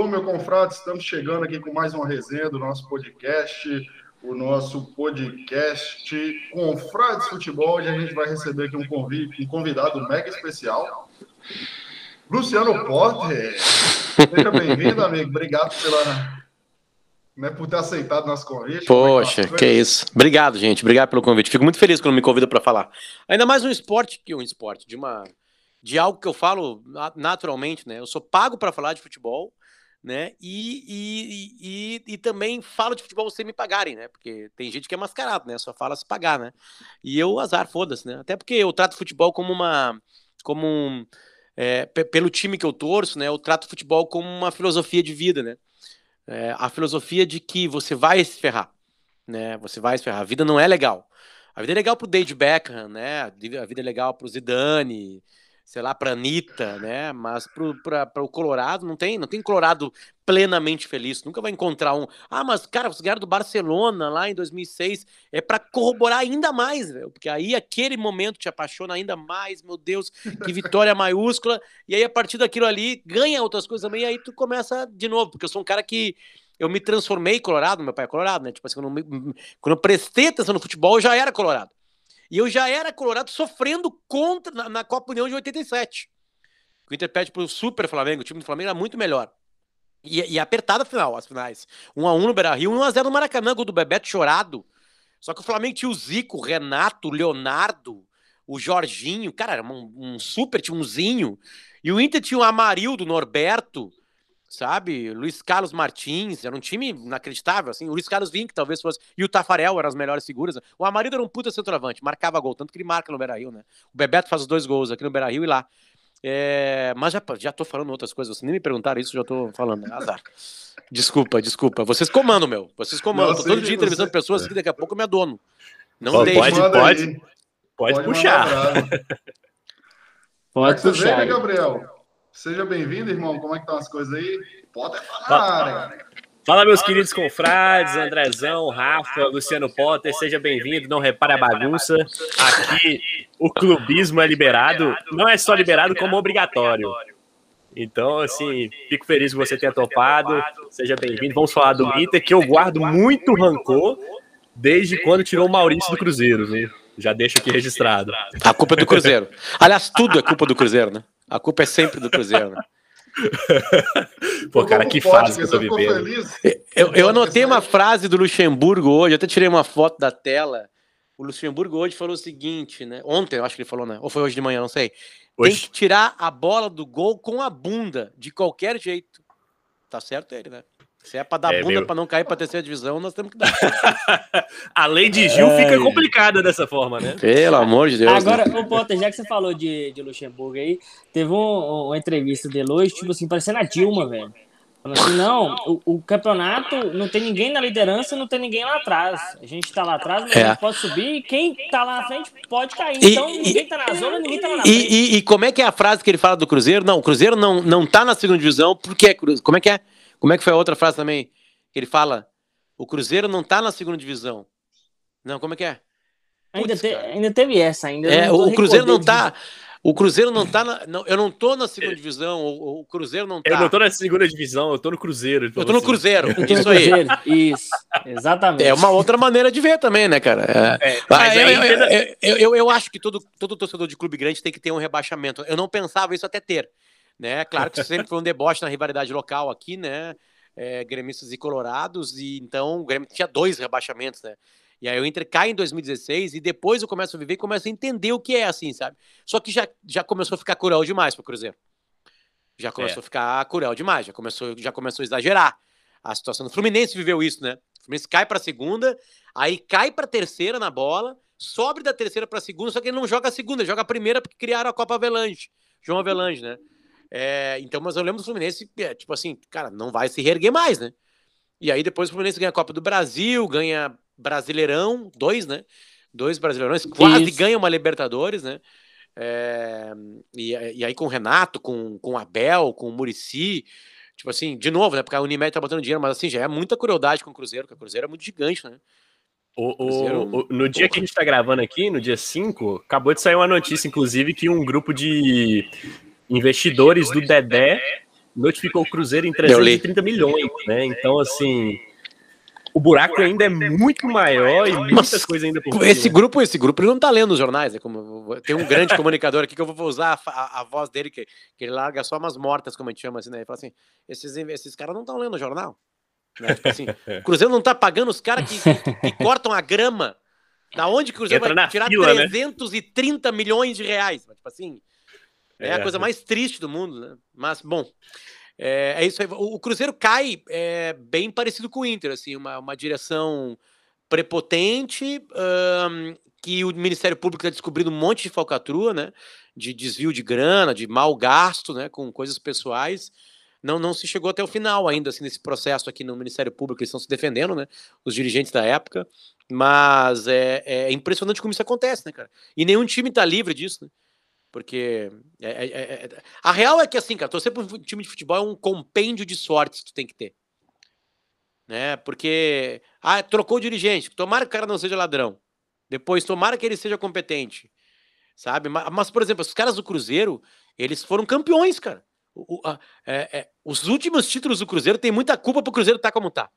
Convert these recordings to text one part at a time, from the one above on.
Alô, meu confrade, estamos chegando aqui com mais uma resenha do nosso podcast, o nosso podcast Confrades Futebol, onde a gente vai receber aqui um, convite, um convidado mega especial, Luciano Porter. Seja bem-vindo, amigo. Obrigado pela, né, por ter aceitado nosso convite. Poxa, que, é isso. Obrigado, gente. Obrigado pelo convite. Fico muito feliz quando me convida para falar. Ainda mais um esporte que um esporte, de uma de algo que eu falo naturalmente, né? Eu sou pago para falar de futebol, né? E, e, e, e, também falo de futebol sem me pagarem, né? Porque tem gente que é mascarado, né? Só fala se pagar, né? E eu, azar, foda-se, né? Até porque eu trato futebol como uma. como um, é, pelo time que eu torço, né? Eu trato futebol como uma filosofia de vida, né? É, a filosofia de que você vai se ferrar, né? Você vai se ferrar. A vida não é legal. A vida é legal pro David Beckham, né? A vida é legal pro Zidane, sei lá, para Anitta, né? Mas para o Colorado não tem, não tem Colorado plenamente feliz. Nunca vai encontrar um. Ah, mas cara, vocês ganharam do Barcelona lá em 2006. É para corroborar ainda mais, velho. Porque aí aquele momento te apaixona ainda mais, meu Deus, que vitória maiúscula. E aí a partir daquilo ali ganha outras coisas também. E aí tu começa de novo, porque eu sou um cara que eu me transformei colorado, meu pai é colorado, né? Tipo assim, quando eu, me, quando eu prestei atenção no futebol, eu já era colorado. E eu já era colorado sofrendo contra na, na Copa União de 87. O Inter pede pro Super Flamengo, o time do Flamengo era muito melhor. E, e a final, as finais. 1x1 no Beira-Rio, 1x0 no Maracanã, gol do Bebeto chorado. Só que o Flamengo tinha o Zico, o Renato, o Leonardo, o Jorginho, cara, era um, um super, tinha um Zinho. E o Inter tinha o Amarildo, o Norberto, sabe? Luiz Carlos Martins, era um time inacreditável, assim. O Luiz Carlos Vink talvez fosse. E o Tafarel eram as melhores figuras. O Amarildo era um puta centroavante, marcava gol, tanto que ele marca no Beira Rio, né? O Bebeto faz os dois gols aqui no Beira Rio e lá. É... Mas já, já tô falando outras coisas, vocês nem me perguntaram isso, já tô falando, né? Azar. Desculpa, desculpa. Vocês comandam, meu. Vocês comandam. Tô todo dia entrevistando você... pessoas que daqui a pouco eu me adono. Não pode, deixe. Pode, pode, pode, puxar. Pode puxar. Gabriel? Seja bem-vindo, irmão. Como é que estão as coisas aí? Pode falar. Fala, meus queridos confrades, Andrezão, Rafa, Luciano Potter, seja bem-vindo. Não repare a bagunça. Aqui o clubismo é liberado, não é só liberado, como obrigatório. Então, assim, fico feliz que você tenha topado. Seja bem-vindo. Vamos falar do Inter, que eu guardo muito rancor desde quando tirou o Maurício do Cruzeiro, viu? Já deixo aqui registrado. A culpa é do Cruzeiro. Aliás, tudo é culpa do Cruzeiro, né? A culpa é sempre do Cruzeiro. Né? Pô, cara, que fase que eu tô vivendo. Eu, eu anotei uma frase do Luxemburgo hoje, até tirei uma foto da tela. O Luxemburgo hoje falou o seguinte, né? Ontem, eu acho que ele falou, né? Ou foi hoje de manhã, não sei. Hoje. Tem que tirar a bola do gol com a bunda, de qualquer jeito. Tá certo ele, né? Se é para dar é, bunda meu... para não cair para terceira divisão, nós temos que dar. a lei de Gil é... fica complicada dessa forma, né? Pelo amor de Deus. Agora, né? o Potter, já que você falou de, de Luxemburgo aí, teve um, uma entrevista dele hoje, tipo assim, parecendo a Dilma, velho. Falando assim, não, o, o, campeonato não tem ninguém na liderança, não tem ninguém lá atrás. A gente tá lá atrás, mas é. a gente pode subir e quem tá lá na frente pode cair. Então e, ninguém tá na zona, ninguém tá lá na frente. E, e, como é que é a frase que ele fala do Cruzeiro? Não, o Cruzeiro não, não tá na segunda divisão, porque é Cruzeiro. Como é que é? Como é que foi a outra frase também? Ele fala: o Cruzeiro não tá na segunda divisão. Não, como é que é? Ainda, te, ainda teve essa, ainda. É, o Cruzeiro não tá. O Cruzeiro não tá na. Não, eu não tô na segunda divisão. O, o, Cruzeiro não tá. Eu não tô na segunda divisão, eu tô no Cruzeiro. Eu tô no assim. Cruzeiro. isso aí. Isso, exatamente. É uma outra maneira de ver também, né, cara? É. É, ah, eu, eu, eu, eu, eu, acho que todo, todo torcedor de clube grande tem que ter um rebaixamento. Eu não pensava isso até ter. Né? Claro que sempre foi um deboche na rivalidade local aqui, né? É, gremistas e colorados, e então o Grêmio tinha dois rebaixamentos, né? E aí o Inter cai em 2016 e depois eu começo a viver e começo a entender o que é assim, sabe? Só que já, já começou a ficar cruel demais pro Cruzeiro. Já começou é. a ficar cruel demais, já começou, já começou a exagerar. A situação do Fluminense viveu isso, né? O Fluminense cai para segunda, aí cai para terceira na bola, sobe da terceira para segunda, só que ele não joga a segunda, ele joga a primeira porque criaram a Copa Avelange, João Avelange, né? É, então, mas eu lembro do Fluminense, é, tipo assim, cara, não vai se reerguer mais, né? E aí depois o Fluminense ganha a Copa do Brasil, ganha Brasileirão, dois, né? Dois Brasileirões, quase Isso. ganha uma Libertadores, né? É, e, e, aí com o Renato, com, com o Abel, com o Murici, tipo assim, de novo, né? Porque a Unimed tá botando dinheiro, mas assim, já é muita crueldade com o Cruzeiro, porque o Cruzeiro é muito gigante, né? O, o, o, no dia que a gente está gravando aqui, no dia 5, acabou de sair uma notícia, inclusive, que um grupo de investidores do Dedé notificou o Cruzeiro em 330 milhões, né? Então, assim, o buraco ainda é muito maior e muitas coisas ainda por Esse grupo, esse grupo não tá lendo os jornais, é como tem um grande comunicador aqui que eu vou usar a, a, a, voz dele que, que ele larga só umas mortas, como a gente chama assim, né? Ele fala assim: esses, esses caras não estão lendo o jornal. Né? Tipo assim, o Cruzeiro não tá pagando os caras que, que, que, cortam a grama. Da onde que o Cruzeiro Entra vai tirar fila, 330 né? milhões de reais? Tipo assim, é, é a coisa mais triste do mundo, né? Mas, bom, é, é isso aí. O, o Cruzeiro cai é, bem parecido com o Inter, assim, uma, uma direção prepotente, um, que o Ministério Público está descobrindo um monte de falcatrua, né? De desvio de grana, de mau gasto, né? Com coisas pessoais não, não se chegou até o final ainda, assim, nesse processo aqui no Ministério Público, eles estão se defendendo, né, os dirigentes da época, mas é, é impressionante como isso acontece, né, cara, e nenhum time tá livre disso, né, porque é, é, é, é a real é que, assim, cara, torcer para um time de futebol é um compêndio de sortes que tu tem que ter, né, porque, ah, trocou o dirigente, tomara que o cara não seja ladrão, depois tomara que ele seja competente, sabe, mas, mas por exemplo, os caras do Cruzeiro, eles foram campeões, cara, o, a, é, é, os últimos títulos do Cruzeiro tem muita culpa pro Cruzeiro estar tá como tá.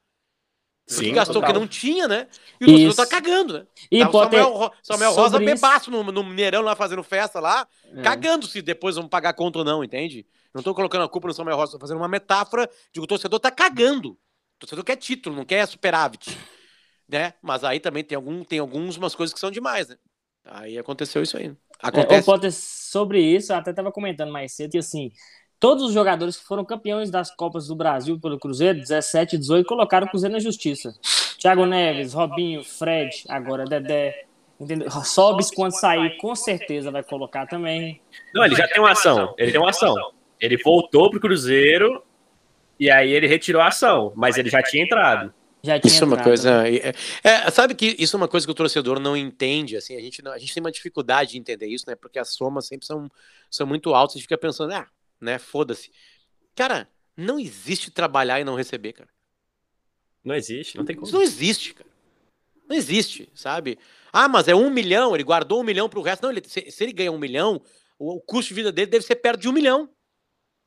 Sim, gastou total. que não tinha, né? E o Cruzeiro tá cagando, né? E tá, Samuel, Samuel Rosa bebaço no, no Mineirão lá fazendo festa lá, é. cagando se depois vão pagar conta ou não, entende? Não tô colocando a culpa no Samuel Rosa, tô fazendo uma metáfora de que o torcedor tá cagando. O torcedor quer título, não quer superávit. Né? Mas aí também tem, algum, tem algumas coisas que são demais, né? Aí aconteceu isso aí. É, Acontece. É, Potter, sobre isso, eu até tava comentando mais cedo que assim, Todos os jogadores que foram campeões das Copas do Brasil pelo Cruzeiro, 17 e 18, colocaram o Cruzeiro na justiça. Thiago Neves, Robinho, Fred, agora Dedé. Entendeu? Sobes, quando sair, com certeza vai colocar também. Não, ele já tem uma ação. Ele tem uma ação. Ele voltou pro Cruzeiro e aí ele retirou a ação, mas ele já tinha entrado. Já tinha isso é uma coisa. É, é, sabe que isso é uma coisa que o torcedor não entende. Assim, a gente, não, a gente tem uma dificuldade de entender isso, né? Porque as somas sempre são, são muito altas. A gente fica pensando, ah, né? Foda-se. Cara, não existe trabalhar e não receber, cara. Não existe, não tem como. Isso não existe, cara. Não existe, sabe? Ah, mas é um milhão, ele guardou um milhão pro resto. Não, ele, se, se ele ganha um milhão, o, o, custo de vida dele deve ser perto de um milhão.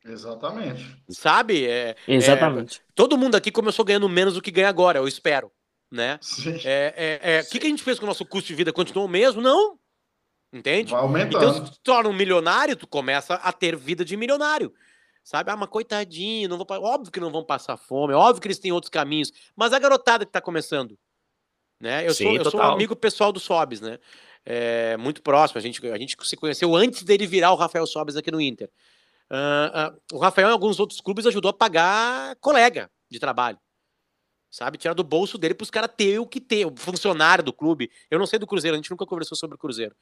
Exatamente. Sabe? É, Exatamente. É, todo mundo aqui começou ganhando menos do que ganha agora, eu espero. Né? Sim. É, é, é, o que, que a gente fez com o nosso custo de vida? Continuou o mesmo? Não. Entende? Vai aumentando. Então, se tu torna um milionário, tu começa a ter vida de milionário. Sabe? Ah, mas coitadinho, não vou... óbvio que não vão passar fome, óbvio que eles têm outros caminhos. Mas a garotada que tá começando. Né? Eu, Sim, sou, eu sou um amigo pessoal do Sobes, né? É, muito próximo. A gente, a gente se conheceu antes dele virar o Rafael Sobes aqui no Inter. Uh, uh, o Rafael, em alguns outros clubes, ajudou a pagar colega de trabalho. Sabe? Tirar do bolso dele para os caras ter o que ter, o funcionário do clube. Eu não sei do Cruzeiro, a gente nunca conversou sobre o Cruzeiro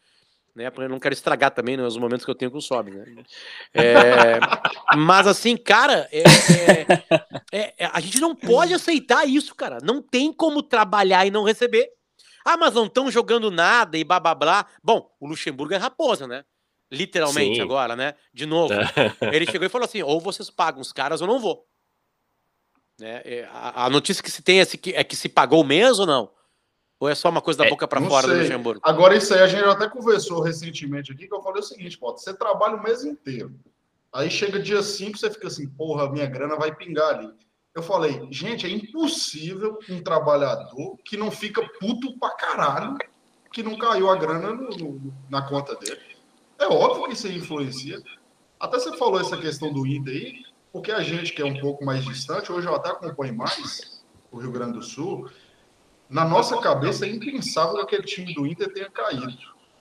né? Porque eu não quero estragar também né, momentos que eu tenho com o Sobe, né? É, mas assim, cara, é, é, é, a gente não pode aceitar isso, cara. Não tem como trabalhar e não receber. Ah, mas não estão jogando nada e blá blá blá. Bom, o Luxemburgo é raposa, né? Literalmente Sim. agora, né? De novo. Ele chegou e falou assim: ou vocês pagam os caras ou não vou. Né? É, a, a notícia que se tem é, que, é que se pagou mesmo ou não? Ou é só uma coisa da é, boca para fora sei. do Luxemburgo? Agora, isso aí a gente até conversou recentemente aqui, que eu falei o seguinte, pô, você trabalha o mês inteiro. Aí chega dia 5, você fica assim, porra, minha grana vai pingar ali. Eu falei, gente, é impossível um trabalhador que não fica puto pra caralho que não caiu a grana no, no, na conta dele. É óbvio que isso influencia. Até você falou essa questão do Inter aí, porque a gente que é um pouco mais distante, hoje eu até acompanho mais o Rio Grande do Sul, na nossa cabeça é impensável que aquele time do Inter tenha caído.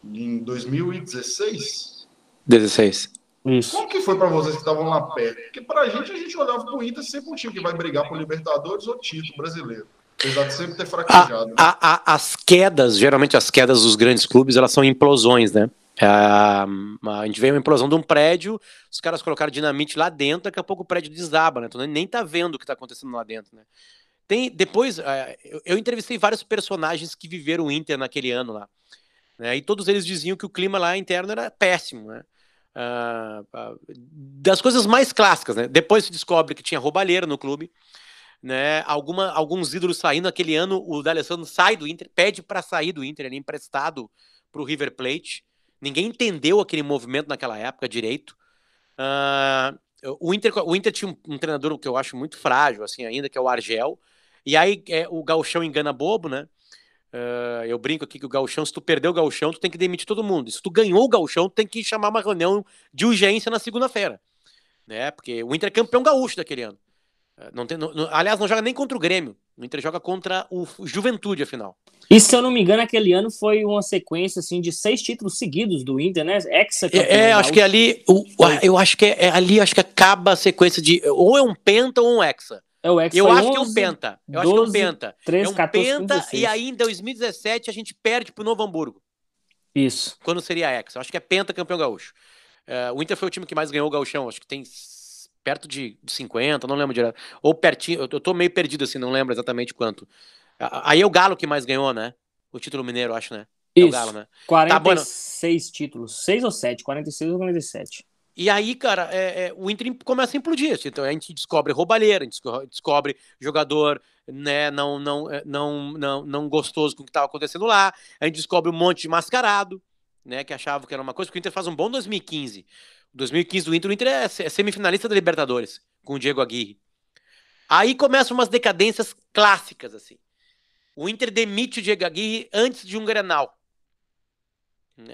Em 2016? 16. Isso. Como que foi para vocês que estavam lá perto? Porque para a gente, a gente olhava para o Inter sempre um time que vai brigar por Libertadores ou título brasileiro. Apesar de sempre ter fraquejado. A, né? a, a, as quedas, geralmente as quedas dos grandes clubes, elas são implosões, né? A, a gente vê uma implosão de um prédio, os caras colocaram dinamite lá dentro, daqui a pouco o prédio desaba, né? Então nem tá vendo o que tá acontecendo lá dentro, né? Tem, depois, eu, eu, entrevistei vários personagens que viveram o Inter naquele ano lá. Né, e todos eles diziam que o clima lá interno era péssimo. Né? Uh, uh, das coisas mais clássicas, né? Depois se descobre que tinha roubalheira no clube. né? Alguma, alguns ídolos saindo. Aquele ano, o D'Alessandro sai do Inter, pede para sair do Inter, ele é emprestado para o River Plate. Ninguém entendeu aquele movimento naquela época direito. Uh, o, Inter, o Inter tinha um, um, treinador que eu acho muito frágil, assim, ainda, que é o Argel. E aí é, o Galchão engana bobo, né? Uh, eu brinco aqui que o Galchão, se tu perdeu o Galchão, tu tem que demitir todo mundo. Se tu ganhou o Galchão, tu tem que chamar uma reunião de urgência na segunda-feira. Né? Porque o Inter é campeão gaúcho daquele ano. Uh, não tem, não, aliás, não joga nem contra o Grêmio. O Inter joga contra o Juventude, afinal. E se eu não me engano, aquele ano foi uma sequência assim de seis títulos seguidos do Inter, né? Exa É, é acho que ali, o, eu acho que é, é, ali acho que acaba a sequência de ou é um penta ou um hexa. É o hexa eu acho 11, que é um penta. Eu 12, acho que é um penta. 13, é um 14, penta 16. e aí em 2017 a gente perde pro Novo Hamburgo. Isso. Quando seria hexa. Eu acho que é penta campeão gaúcho. Uh, o Inter foi o time que mais ganhou o gauchão. Acho que tem perto de 50, não lembro direto. Ou pertinho, eu tô meio perdido assim, não lembro exatamente quanto. Aí é o Galo que mais ganhou, né? O título mineiro, acho, né? É Isso. o Galo, né? 46 tá, títulos. 6 ou 7? 46 ou 47. E aí, cara, é, é, o Inter começa a implodir. Assim, então a gente descobre roubalheira, a gente descobre jogador né, não, não, não, não, não gostoso com o que estava acontecendo lá. A gente descobre um monte de mascarado, né? Que achava que era uma coisa, porque o Inter faz um bom 2015. 2015 do Inter, o Inter é semifinalista da Libertadores, com o Diego Aguirre. Aí começam umas decadências clássicas, assim. O Inter demite o Diego Aguirre antes de um Grenal.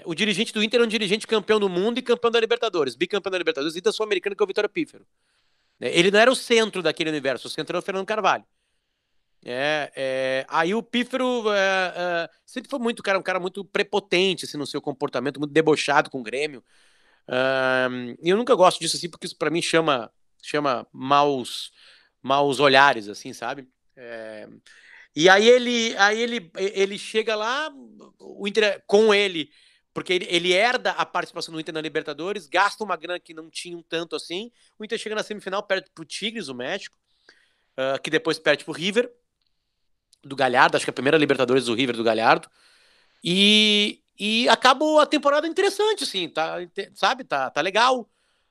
O dirigente do Inter é um dirigente campeão do mundo e campeão da Libertadores, bicampeão da Libertadores e da Sul-Americana, que é o Vitório Pífero. Ele não era o centro daquele universo, o centro era o Fernando Carvalho. É, é, aí o Pífero é, é, sempre foi muito cara, um cara muito prepotente assim, no seu comportamento, muito debochado com o Grêmio. e eu nunca gosto disso assim, porque isso para mim chama, chama maus, maus olhares, assim, sabe? É, e aí ele, aí ele, ele chega lá, o Inter com ele, porque ele, ele herda a participação do Inter na Libertadores, gasta uma grana que não tinha um tanto assim. O Inter chega na semifinal, perde pro Tigres, o México, uh, que depois perde pro River, do Galhardo, acho que é a primeira Libertadores do River do Galhardo. E, e acabou a temporada interessante, assim, tá, sabe? Tá, tá legal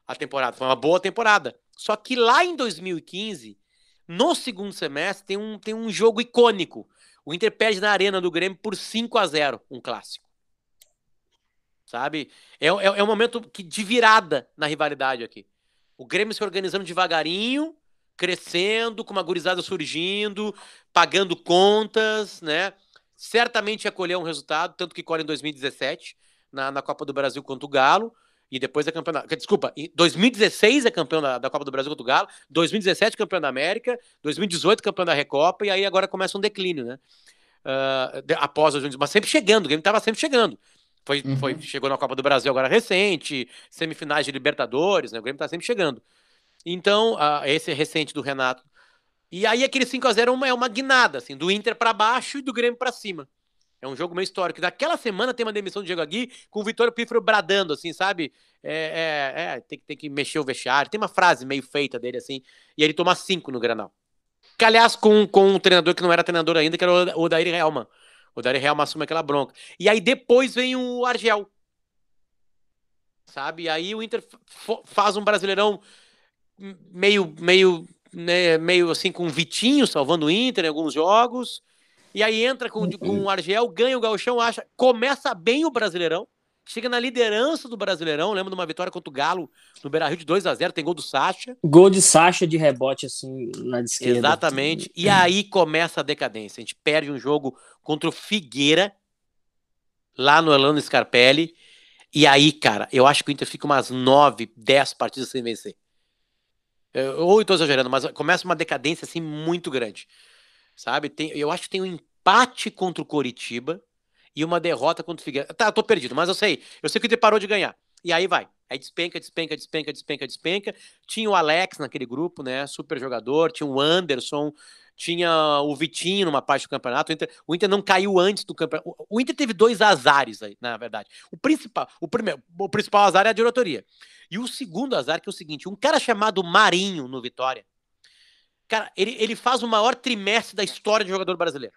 a temporada, foi uma boa temporada. Só que lá em 2015 no segundo semestre tem um, tem um jogo icônico. O Inter perde na arena do Grêmio por 5 a 0 um clássico. Sabe? É, é, é um momento que, de virada na rivalidade aqui. O Grêmio se organizando devagarinho, crescendo, com uma gurizada surgindo, pagando contas, né? Certamente ia colher um resultado, tanto que colhe em 2017, na, na Copa do Brasil contra o Galo e depois é campeão. Desculpa, em 2016 é campeão da, da Copa do Brasil contra o Galo, 2017 campeão da América, 2018 campeão da Recopa, e aí agora começa um declínio, né? Uh, após mas sempre chegando, o Grêmio estava sempre chegando. Foi, uhum. foi, chegou na Copa do Brasil agora recente, semifinais de Libertadores, né? O Grêmio está sempre chegando. Então, uh, esse recente do Renato. E aí aquele 5x0 é uma, é uma guinada, assim, do Inter para baixo e do Grêmio para cima. É um jogo meio histórico. Daquela semana tem uma demissão do Diego Agui com o Vitório Pífero bradando, assim, sabe? É, é, é tem, tem, que mexer o vestiário. Tem uma frase meio feita dele, assim, e ele toma cinco no Granal. Que, aliás, com, com um treinador que não era treinador ainda, que era o Odair Helman. O Helman assume aquela bronca. E aí depois vem o Argel. Sabe? E aí o Inter faz um brasileirão meio, meio, né, meio assim, com o Vitinho salvando o Inter em alguns jogos e aí entra com, com o Argel, ganha o Gauchão, acha, começa bem o Brasileirão, chega na liderança do Brasileirão, lembra de uma vitória contra o Galo no Beira-Rio de 2 a 0 tem gol do Sacha. Gol de Sacha de rebote, assim, na esquerda. Exatamente. E aí começa a decadência. A gente perde um jogo contra o Figueira, lá no Elano Scarpelli. E aí, cara, eu acho que o Inter fica umas 9, 10 partidas sem vencer. Eu, ou eu tô exagerando, mas começa uma decadência, assim, muito grande sabe? Tem, eu acho que tem um empate contra o Coritiba e uma derrota contra o Figueiredo. Tá, eu tô perdido, mas eu sei. Eu sei que Inter parou de ganhar. E aí vai. Aí despenca, despenca, despenca, despenca, despenca. Tinha o Alex naquele grupo, né? Super jogador. Tinha o Anderson. Tinha o Vitinho numa parte do campeonato. O Inter, o Inter não caiu antes do campeonato. O Inter teve dois azares aí, na verdade. O principal, o primeiro, o principal azar é a diretoria. E o segundo azar que é o seguinte: um cara chamado Marinho no Vitória Cara, ele, ele faz o maior trimestre da história de jogador brasileiro.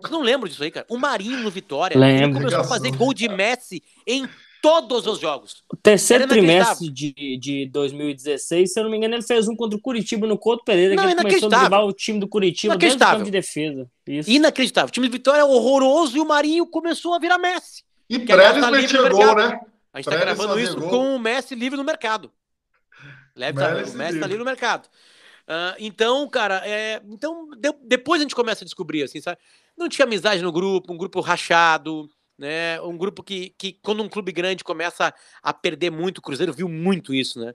Você não lembra disso aí, cara? O Marinho no Vitória. Lembro. Ele começou a fazer gol de Messi em Todos os jogos. O terceiro trimestre de, de 2016, se eu não me engano, ele fez um contra o Curitiba no Couto Pereira, Não, que ele começou a driblar o time do Curitiba dentro do Inacreditável. campo de defesa. Isso. Inacreditável. O time de Vitória é horroroso e o Marinho começou a virar Messi. E Preves tá metia gol, né? A gente tá Preves gravando isso gol. com o Messi livre no mercado. Leve, tá- Messi o Messi tá livre no mercado. Ah, então, cara, é, então de- depois a gente começa a descobrir, assim, sabe? Não tinha amizade no grupo, um grupo rachado, né? Um grupo que, que quando um clube grande começa a perder muito, o Cruzeiro viu muito isso, né?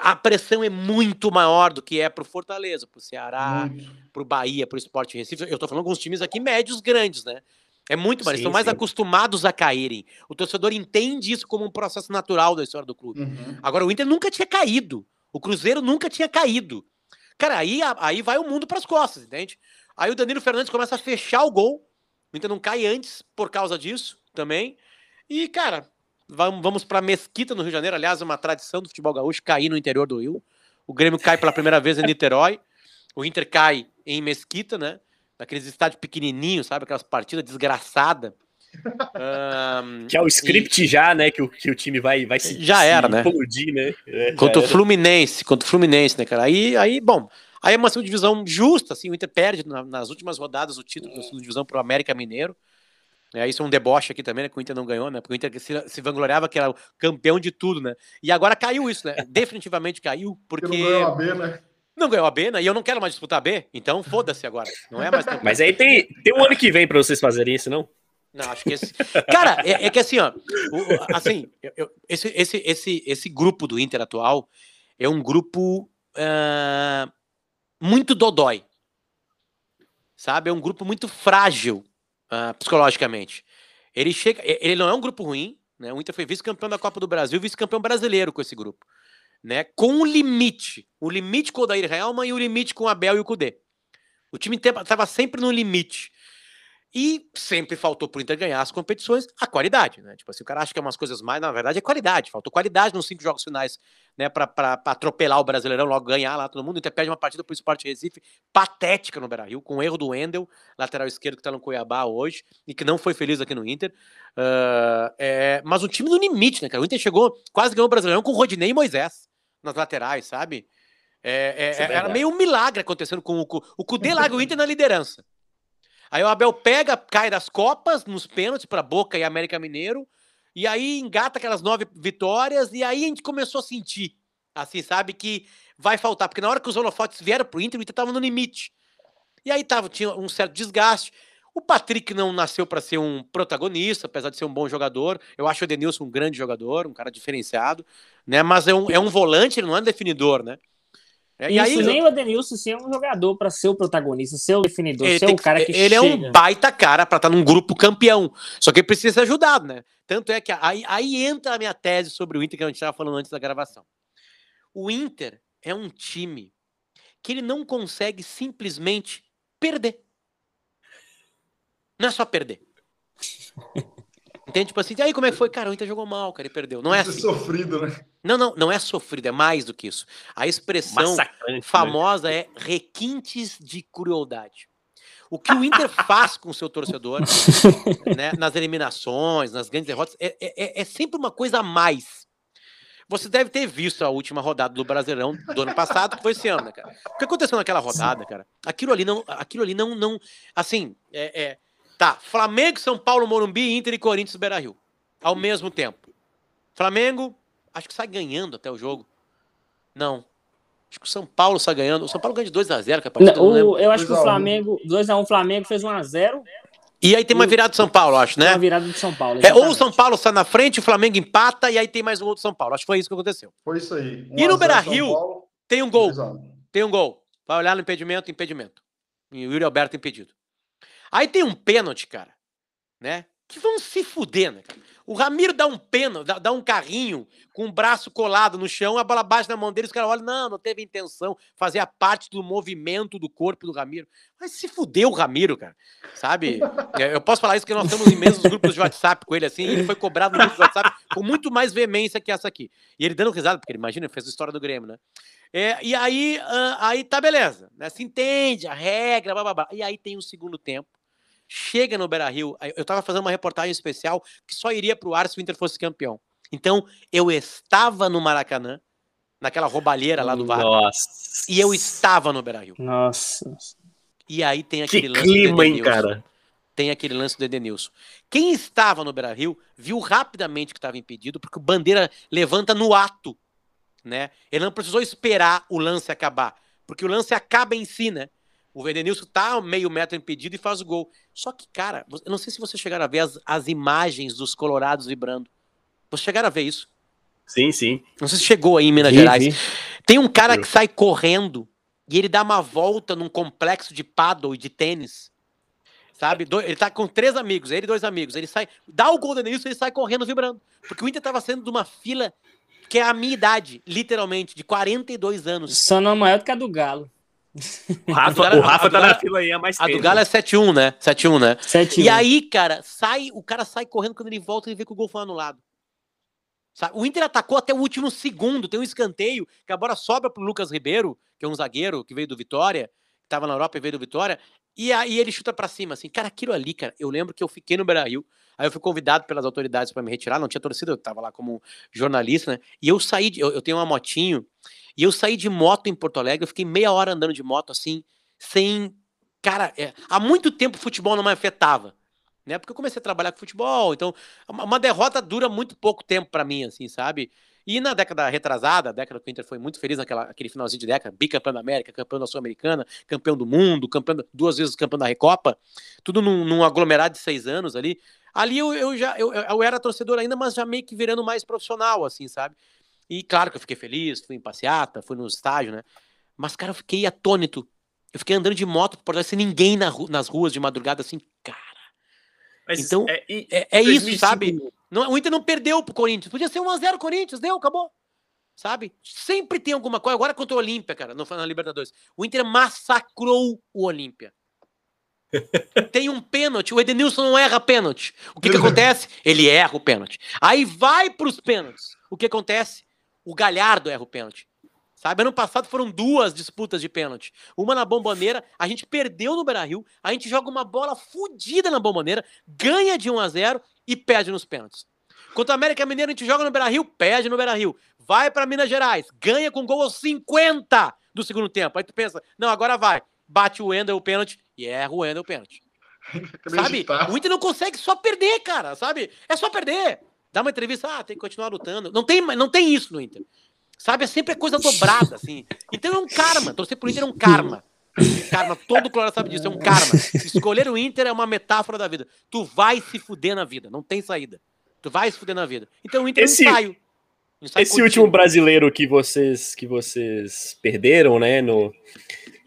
A pressão é muito maior do que é pro Fortaleza, pro Ceará, Muito. pro Bahia, pro Sport Recife. Eu tô falando com os times aqui médios grandes, né? É muito mais, estão mais sim. acostumados a caírem. O torcedor entende isso como um processo natural da história do clube. Uhum. Agora, o Inter nunca tinha caído. O Cruzeiro nunca tinha caído. Cara, aí, aí vai o mundo pras costas, entende? Aí o Danilo Fernandes começa a fechar o gol. O Inter não cai antes por causa disso também. E, cara, vamos, pra Mesquita, no Rio de Janeiro. Aliás, uma tradição do futebol gaúcho cair no interior do Rio. O Grêmio cai pela primeira vez em Niterói. O Inter cai em Mesquita, né? Naqueles estádios pequenininhos, sabe? Aquelas partidas desgraçadas. Que é o script já, né? Que o, que o time vai, vai se, Já se era, né? implodir, né? É, Contra o. Fluminense, contra o Fluminense, né, cara? Aí, aí bom, aí é uma segunda divisão justa, assim, o Inter perde na- nas últimas rodadas o título da segunda divisão pro América Mineiro. É, isso é um deboche aqui também, né, que o Inter não ganhou, né? Porque o Inter se, se vangloriava que era o campeão de tudo, né? E agora caiu isso, né? Definitivamente caiu, Porque não ganhou a B, né? não ganhou a B, né? E eu não quero mais disputar a B, então foda-se agora. Não é mais. Mas aí tem, tem um ano que vem pra vocês fazerem isso, não? Não, acho que esse. Cara, é, é que assim, ó. assim, eu- eu- esse, esse, esse, esse grupo do Inter atual é um grupo ah, muito dodói. Sabe? É um grupo muito frágil ah, psicologicamente. Ele chega. Ele não é um grupo ruim, né? O Inter foi vice-campeão da Copa do Brasil, vice-campeão brasileiro com esse grupo. Né? Com um limite. O limite com o Daír Helman e o limite com o Abel e o Cudê. O time estava sempre no limite. E sempre faltou pro Inter ganhar as competições a qualidade, né? Tipo assim, o cara acha que é umas coisas mais, na verdade é qualidade. Faltou qualidade nos cinco jogos finais, né? Pra atropelar o Brasileirão, logo ganhar lá todo mundo. O Inter perde uma partida pro Sport Recife patética no Beira-Rio, com o erro do Wendel, lateral esquerdo que tá no Cuiabá hoje, e que não foi feliz aqui no Inter. Ah, é, mas o time no limite, né, cara? O Inter chegou, quase ganhou o Brasileirão com Rodinei e Moisés nas laterais, sabe? É, é, Isso é era meio um milagre acontecendo com o o Cudê larga o Inter na liderança. Aí o Abel pega, cai das Copas nos pênaltis para Boca e América Mineiro, e aí engata aquelas nove vitórias, e aí a gente começou a sentir, assim, sabe, que vai faltar, porque na hora que os holofotes vieram pro Inter, o Inter tava no limite. E aí tava, tinha um certo desgaste. O Patrick não nasceu para ser um protagonista, apesar de ser um bom jogador. Eu acho o Edenilson um grande jogador, um cara diferenciado, né? Mas é um, é um volante, ele não é um definidor, né? É, e Isso, aí, nem o Adenilson ser um jogador pra ser o protagonista, ser o definidor, ele, ser o que- cara que ele é chega. um baita cara pra estar num grupo campeão. Só que ele precisa ser ajudado, né? Tanto é que aí, aí entra a minha tese sobre o Inter que a gente estava falando antes da gravação. O Inter é um time que ele não consegue simplesmente perder. Não é só perder. Entende? Tipo assim, e aí como é que foi? Cara, o Inter jogou mal, cara, ele perdeu. Não é Isso assim. sofrido, né? Não, não, não é sofrido, é mais do que isso. A expressão Massacrante. né? famosa é requintes de crueldade. O que o Inter faz com o seu torcedor, né, nas eliminações, nas grandes derrotas, é, é- é sempre uma coisa a mais. Você deve ter visto a última rodada do Brasileirão do ano passado, que foi esse ano, né, cara? O que aconteceu naquela rodada, cara? Aquilo ali não. Aquilo ali não. não assim, é, é- Tá, Flamengo, São Paulo, Morumbi, Inter e Corinthians Beira Rio. Ao mesmo tempo. Flamengo, acho que sai ganhando até o jogo. Não. Acho que o São Paulo sai ganhando. O São Paulo ganha de 2x0, que a partida, Não, o- eu acho que 2 o a 1. Flamengo, 2x1 Flamengo fez 1x0, E aí tem uma virada do São Paulo, acho, né? uma virada do São Paulo. É, ou o. São Paulo sai na frente, o Flamengo empata e aí tem mais um do São Paulo. Acho que foi isso que aconteceu. Foi isso aí. E no 1 a 0 Beira-Rio? São Paulo, Tem um gol, 2 a 1. tem um gol. Vai olhar no impedimento, impedimento. E o Yuri Alberto impedido. Aí tem um pênalti, cara, né? Que vão se fuder, né, cara? O Ramiro dá um pênalti, dá, dá um carrinho com o braço colado no chão, a bola bate na mão dele, os caras olham, não, não teve intenção, fazia parte do movimento do corpo do Ramiro. Mas se fudeu o Ramiro, cara, sabe? É, Eu posso falar isso porque nós estamos em mesmos grupos de WhatsApp com ele, assim, ele foi cobrado no grupo de WhatsApp com muito mais veemência que essa aqui. E ele dando risada, porque ele, imagina, fez a história do Grêmio, né? É, e aí, aí tá beleza, né? Se entende a regra, blá, blá, blá. E aí tem o segundo tempo, chega no Beira-Rio, eu tava fazendo uma reportagem especial que só iria pro ar se o Inter fosse campeão. Então, eu estava no Maracanã, naquela roubalheira lá do VAR, Nossa. e eu estava no Beira-Rio. Nossa. E aí tem Que aquele lance clima, do hein, cara? Tem aquele lance do Edenilson. Quem estava no Beira-Rio viu rapidamente que estava impedido, porque o Bandeira levanta no ato, né? Ele não precisou esperar o lance acabar, porque o lance acaba em si, né? O Edenilson tá meio metro impedido e faz o gol. Só que, cara, eu não sei se vocês chegaram a ver as, as imagens dos colorados vibrando. Vocês chegaram a ver isso? Sim, sim. Não sei se chegou aí em Minas Vi, Gerais. vi. Tem um cara que sai correndo e ele dá uma volta num complexo de paddle e de tênis. Sabe? Do- Ele tá com três amigos, ele e dois amigos. Ele sai, dá o gol do Denilson e ele sai correndo vibrando. Porque o Inter tava sendo de uma fila que é a minha idade, literalmente, de 42 anos. Só não é maior do que a do Galo. O Rafa, A do o Rafa Galo- tá na fila aí há mais A tempo. do Galo é 7-1, né? 7-1, né? Sete E aí, cara, sai, o cara sai correndo quando ele volta e vê que o gol foi anulado. Sabe? O Inter atacou até o último segundo, tem um escanteio que a bola sobra pro Lucas Ribeiro, que é um zagueiro que veio do Vitória, que tava na Europa e veio do Vitória, e aí ele chuta pra cima, assim, cara, aquilo ali, cara, eu lembro que eu fiquei no Beira-Rio, aí eu fui convidado pelas autoridades pra me retirar, não tinha torcida, eu tava lá como jornalista, né, e eu saí, de, eu, eu tenho uma motinho, e eu saí de moto em Porto Alegre, eu fiquei meia hora andando de moto, assim, sem, cara, é, há muito tempo o futebol não me afetava, né? Porque eu comecei a trabalhar com futebol, então uma, derrota dura muito pouco tempo pra mim, assim, sabe? E na década retrasada, a década que o Inter foi muito feliz naquela aquele finalzinho de década, bicampeão da América, campeão da Sul-Americana, campeão do mundo, campeão duas vezes campeão da Recopa, tudo num, num aglomerado de seis anos ali. Ali eu, eu já eu, eu era torcedor ainda, mas já meio que virando mais profissional, assim, sabe? E claro que eu fiquei feliz, fui em passeata, fui no estágio, né? Mas, cara, eu fiquei atônito. Eu fiquei andando de moto por sem ninguém na nas ruas de madrugada, assim, cara. Mas Então, é, É, é isso, 2005 sabe? Não, o Inter não perdeu pro Corinthians. Podia ser 1x0 Corinthians, deu, acabou. Sabe? Sempre tem alguma coisa. Agora contra o Olímpia, cara, no, na Libertadores. O Inter massacrou o Olímpia. Tem um pênalti, o Edenilson não erra pênalti. O que, que acontece? Ele erra o pênalti. Aí vai pros pênaltis. O que acontece? O Galhardo erra o pênalti. Sabe? Ano passado foram duas disputas de pênalti. Uma na bomboneira, a gente perdeu no Beira-Rio, a gente joga uma bola fodida na bomboneira, ganha de 1 a 0 e perde nos pênaltis. Contra o América Mineiro, a gente joga no Beira-Rio, perde no Beira-Rio. Vai pra Minas Gerais, ganha com gol aos 50 do segundo tempo. Aí tu pensa, não, agora vai. Bate o Wendel o pênalti e erra o Wendel o pênalti. Sabe? O Inter não consegue só perder, cara, sabe? É só perder. Dá uma entrevista, ah, tem que continuar lutando. Não tem, não tem isso no Inter. Sabe? É sempre coisa dobrada, assim. Então é um karma. Torcer pro Inter é um karma. Karma, todo Colorado sabe disso, é um karma. Escolher o Inter é uma metáfora da vida. Tu vai se fuder na vida, não tem saída. Tu vai se fuder na vida. Então o Inter Esse- é um ensaio. Um ensaio Esse contínuo. último brasileiro que vocês que vocês perderam, né, no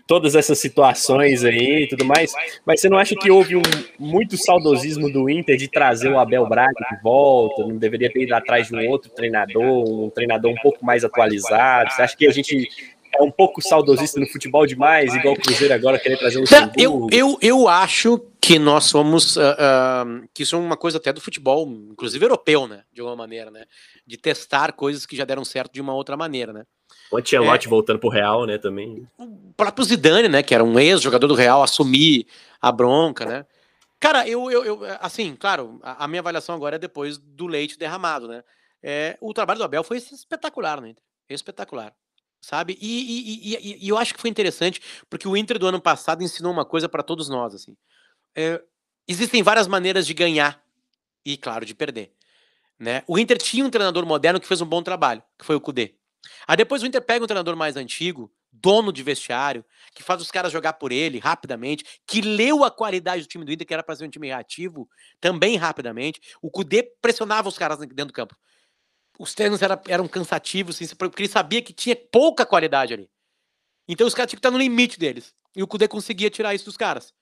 todas essas situações aí e tudo mais, mas você não acha que houve um muito saudosismo do Inter de trazer o Abel Braga de volta? Não deveria ter ido atrás de um outro treinador, um treinador um pouco mais atualizado? Você acha que a gente é um pouco saudosista no futebol demais, igual o Cruzeiro agora querer trazer o Tá, Eu, eu, eu acho que nós somos. ah, ah, que isso é uma coisa até do futebol, inclusive europeu, né? De alguma maneira, né? De testar coisas que já deram certo de uma outra maneira, né? O Ancelotti voltando pro Real, né, também. o próprio Zidane, né, que era um ex-jogador do Real, assumir a bronca, né? Cara, eu, eu, eu- assim, claro, a, a minha avaliação agora é depois do leite derramado, né? É, o trabalho do Abel foi espetacular, né? Espetacular, sabe? E, e- e- e- e eu acho que foi interessante porque o Inter do ano passado ensinou uma coisa para todos nós, assim. É, existem várias maneiras de ganhar e, claro, de perder, né? O Inter tinha um treinador moderno que fez um bom trabalho, que foi o Cudê. Aí depois o Inter pega um treinador mais antigo, dono de vestiário, que faz os caras jogar por ele rapidamente, que leu a qualidade do time do Inter, que era para ser um time reativo, também rapidamente. O Cudê pressionava os caras dentro do campo. Os treinos era- eram cansativos, assim, porque ele sabia que tinha pouca qualidade ali. Então os caras tinham que estar no limite deles. E o Cudê conseguia tirar isso dos caras.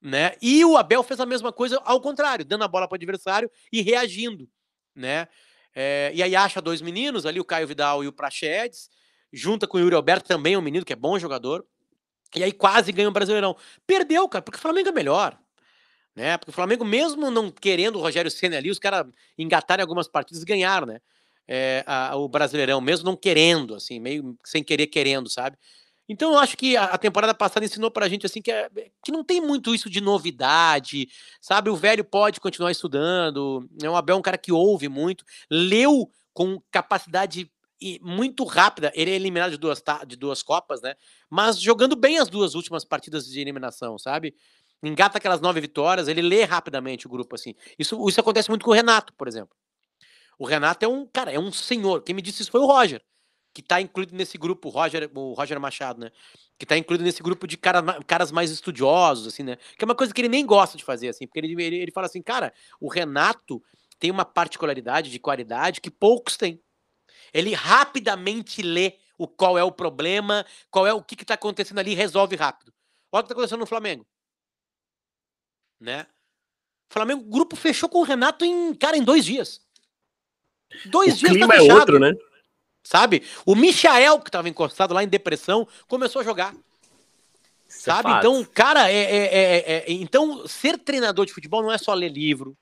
Né? E o Abel fez a mesma coisa ao contrário, dando a bola para o adversário e reagindo. Né? É, e aí acha dois meninos ali, o Caio Vidal e o Praxedes, junta com o Yuri Alberto, também é um menino que é bom jogador, e aí quase ganha o Brasileirão. Perdeu, cara, porque o Flamengo é melhor. Né? Porque o Flamengo, mesmo não querendo o Rogério Senna ali, os caras engataram algumas partidas e ganharam, né? É, a- o Brasileirão, mesmo não querendo, assim, meio sem querer querendo, sabe? Então eu acho que a, temporada passada ensinou pra gente assim que, é, que não tem muito isso de novidade, sabe? O velho pode continuar estudando. É o Abel é um cara que ouve muito, leu com capacidade muito rápida. Ele é eliminado de duas, de duas Copas, né? Mas jogando bem as duas últimas partidas de eliminação, sabe? Engata aquelas nove vitórias, ele lê rapidamente o grupo assim. Isso, isso acontece muito com o Renato, por exemplo. O Renato é um, cara, é um senhor. Quem me disse isso foi o Roger, que tá incluído nesse grupo, o Roger, o Roger Machado, né? Que tá incluído nesse grupo de cara, caras mais estudiosos, assim, né? Que é uma coisa que ele nem gosta de fazer, assim, porque ele, ele, ele fala assim, cara, o Renato tem uma particularidade de qualidade que poucos têm. Ele rapidamente lê o qual é o problema, qual é o que está acontecendo ali resolve rápido. Olha o que está acontecendo no Flamengo. Né? O Flamengo, o grupo fechou com o Renato em, cara, em dois dias. Dois o dias tá clima tá é outro, né? Sabe? O Michael, que estava encostado lá em depressão, começou a jogar. Isso é sabe? É então, cara, é, é, é, é, então ser treinador de futebol não é só ler livro,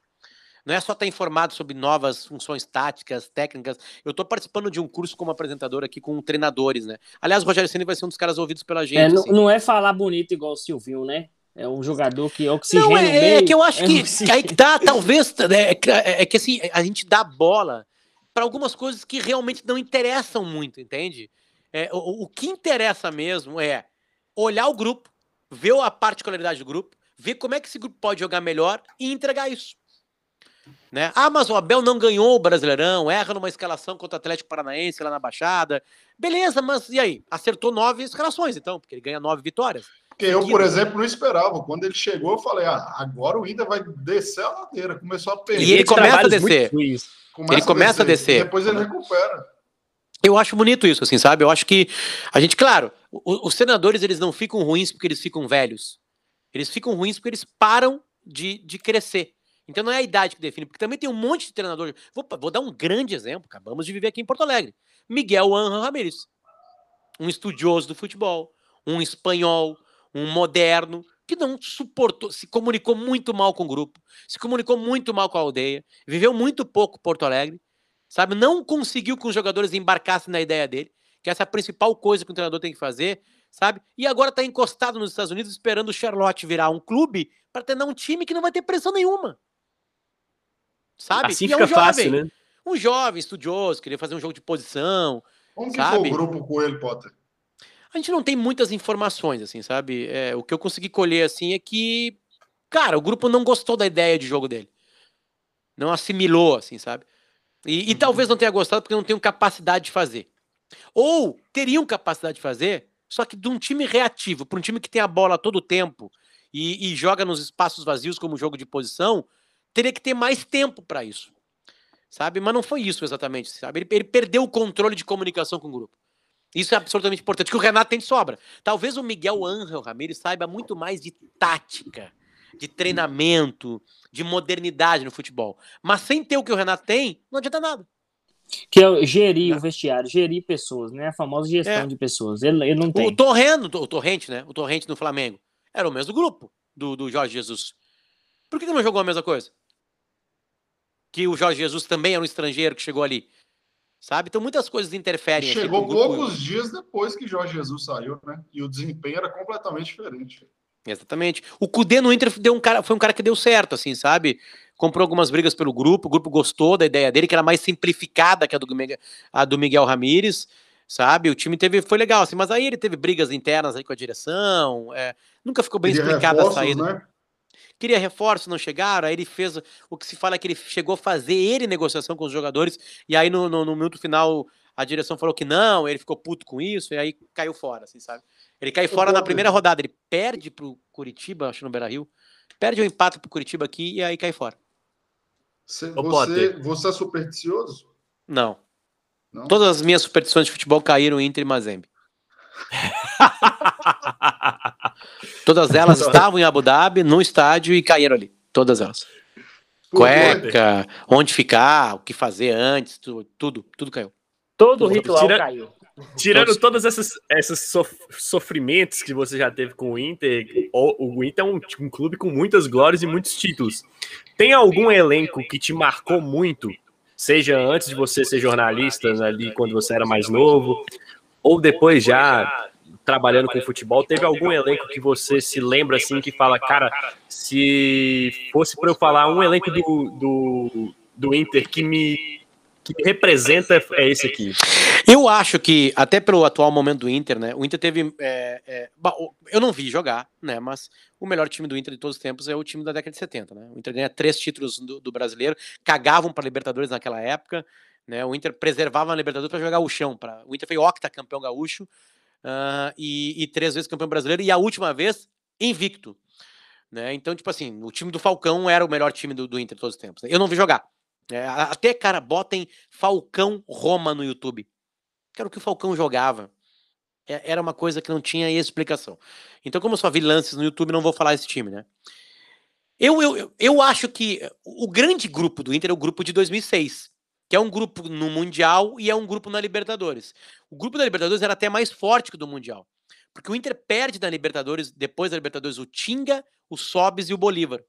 não é só estar informado sobre novas funções táticas, técnicas. Eu estou participando de um curso como apresentador aqui com treinadores, né? Aliás, o Rogério Ceni vai ser um dos caras ouvidos pela gente. É, não, assim. não, é falar bonito igual o Silvinho, né? É um jogador que oxigena não, é, meio, é que eu acho que é aí que tá, talvez, é, é, é, que assim, a gente dá bola para algumas coisas que realmente não interessam muito, entende? É, o, o que interessa mesmo é olhar o grupo, ver a particularidade do grupo, ver como é que esse grupo pode jogar melhor e entregar isso. Né? Ah, mas o Abel não ganhou o Brasileirão, erra numa escalação contra o Atlético Paranaense lá na Baixada. Beleza, mas e aí? Acertou nove escalações, então, porque ele ganha nove vitórias. Porque eu, por exemplo, não esperava. Quando ele chegou, eu falei: ah, agora o Inter vai descer a ladeira. Começou a perder. E ele começa a descer. Começa ele começa a descer. A descer. Depois ele recupera. Eu acho bonito isso, assim, sabe? Eu acho que a gente, claro, os senadores eles não ficam ruins porque eles ficam velhos. Eles ficam ruins porque eles param de, de crescer. Então não é a idade que define, porque também tem um monte de treinador. Vou, vou dar um grande exemplo, acabamos de viver aqui em Porto Alegre. Miguel Anjo Ramírez. Um estudioso do futebol, um espanhol, um moderno, que não suportou, se comunicou muito mal com o grupo, se comunicou muito mal com a aldeia, viveu muito pouco Porto Alegre, sabe? Não conseguiu que os jogadores embarcassem na ideia dele, que essa é a principal coisa que o treinador tem que fazer, sabe? E agora está encostado nos Estados Unidos esperando o Charlotte virar um clube para treinar um time que não vai ter pressão nenhuma. Sabe? Assim e fica é um fácil, né? Um jovem, estudioso, queria fazer um jogo de posição. Como sabe? que foi o grupo com ele, Potter? A gente não tem muitas informações, assim, sabe? É, o que eu consegui colher, assim, é que, cara, o grupo não gostou da ideia de jogo dele. Não assimilou, assim, sabe? E, e uhum. talvez não tenha gostado porque não tenham capacidade de fazer. Ou teriam capacidade de fazer, só que de um time reativo, para um time que tem a bola todo o tempo e, e joga nos espaços vazios como jogo de posição, teria que ter mais tempo para isso. Sabe? Mas não foi isso exatamente, sabe? Ele, ele, perdeu o controle de comunicação com o grupo. Isso é absolutamente importante, que o Renato tem de sobra. Talvez o Miguel Ángel Ramírez saiba muito mais de tática, de treinamento, de modernidade no futebol. Mas sem ter o que o Renato tem, não adianta nada. Que é gerir é. o vestiário, gerir pessoas, né? A famosa gestão é. de pessoas. Ele, ele não tem. O Torrento, o Torrente, né? O Torrente no Flamengo. Era o mesmo grupo do, do Jorge Jesus. Por que, que não jogou a mesma coisa? Que o Jorge Jesus também era um estrangeiro que chegou ali. Sabe? Então muitas coisas interferem. Chegou poucos dias depois que Jorge Jesus saiu, né? E o desempenho era completamente diferente. Exatamente. O Cudê no Inter deu um cara, foi um cara que deu certo, assim, sabe? Comprou algumas brigas pelo grupo, o grupo gostou da ideia dele, que era mais simplificada que a do, a do Miguel Ramírez, sabe? O time teve, foi legal, assim, mas aí ele teve brigas internas aí com a direção, é, nunca ficou bem explicada a saída. Né? Queria reforço, não chegaram, aí ele fez o que se fala é que ele chegou a fazer ele negociação com os jogadores, e aí no, no, no minuto final a direção falou que não, ele ficou puto com isso, e aí caiu fora, assim, sabe? Ele cai fora na primeira rodada, ele perde pro Curitiba, acho no Beira Rio, perde o um empate pro Curitiba aqui e aí cai fora. Você, você, você é supersticioso? Não. não. Todas as minhas superstições de futebol caíram entre Mazembe. Todas elas estavam em Abu Dhabi, no estádio e caíram ali. Todas elas. Cueca, onde ficar, o que fazer antes, tudo, tudo, tudo caiu. Todo o ritual Tira, caiu. Tirando todos esses, esses sofrimentos que você já teve com o Inter, o, o Inter é um, um clube com muitas glórias e muitos títulos. Tem algum elenco que te marcou muito? Seja antes de você ser jornalista, ali quando você era mais novo, ou depois já trabalhando com futebol, teve algum elenco que você se lembra assim que fala, cara, se fosse para eu falar um elenco do, do, do Inter que me que representa é esse aqui. Eu acho que, até pelo atual momento do Inter, né? O Inter teve. É, é, eu não vi jogar, né? Mas o melhor time do Inter de todos os tempos é o time da década de 70, né? O Inter ganha três títulos do, do brasileiro, cagavam para Libertadores naquela época, né? O Inter preservava a Libertadores para jogar o chão. Pra, o Inter foi octa campeão gaúcho uh, e, e três vezes campeão brasileiro, e a última vez invicto. Né? Então, tipo assim, o time do Falcão era o melhor time do, do Inter todos os tempos. Né? Eu não vi jogar. É, até, cara, botem Falcão Roma no YouTube. Que era o que o Falcão jogava. É, era uma coisa que não tinha explicação. Então, como eu só vi lances no YouTube, não vou falar esse time, né? Eu, eu, eu acho que o grande grupo do Inter é o grupo de 2006, que é um grupo no Mundial e é um grupo na Libertadores. O grupo da Libertadores era até mais forte que o do Mundial. Porque o Inter perde na Libertadores, depois da Libertadores, o Tinga, o Sobis e o Bolívar.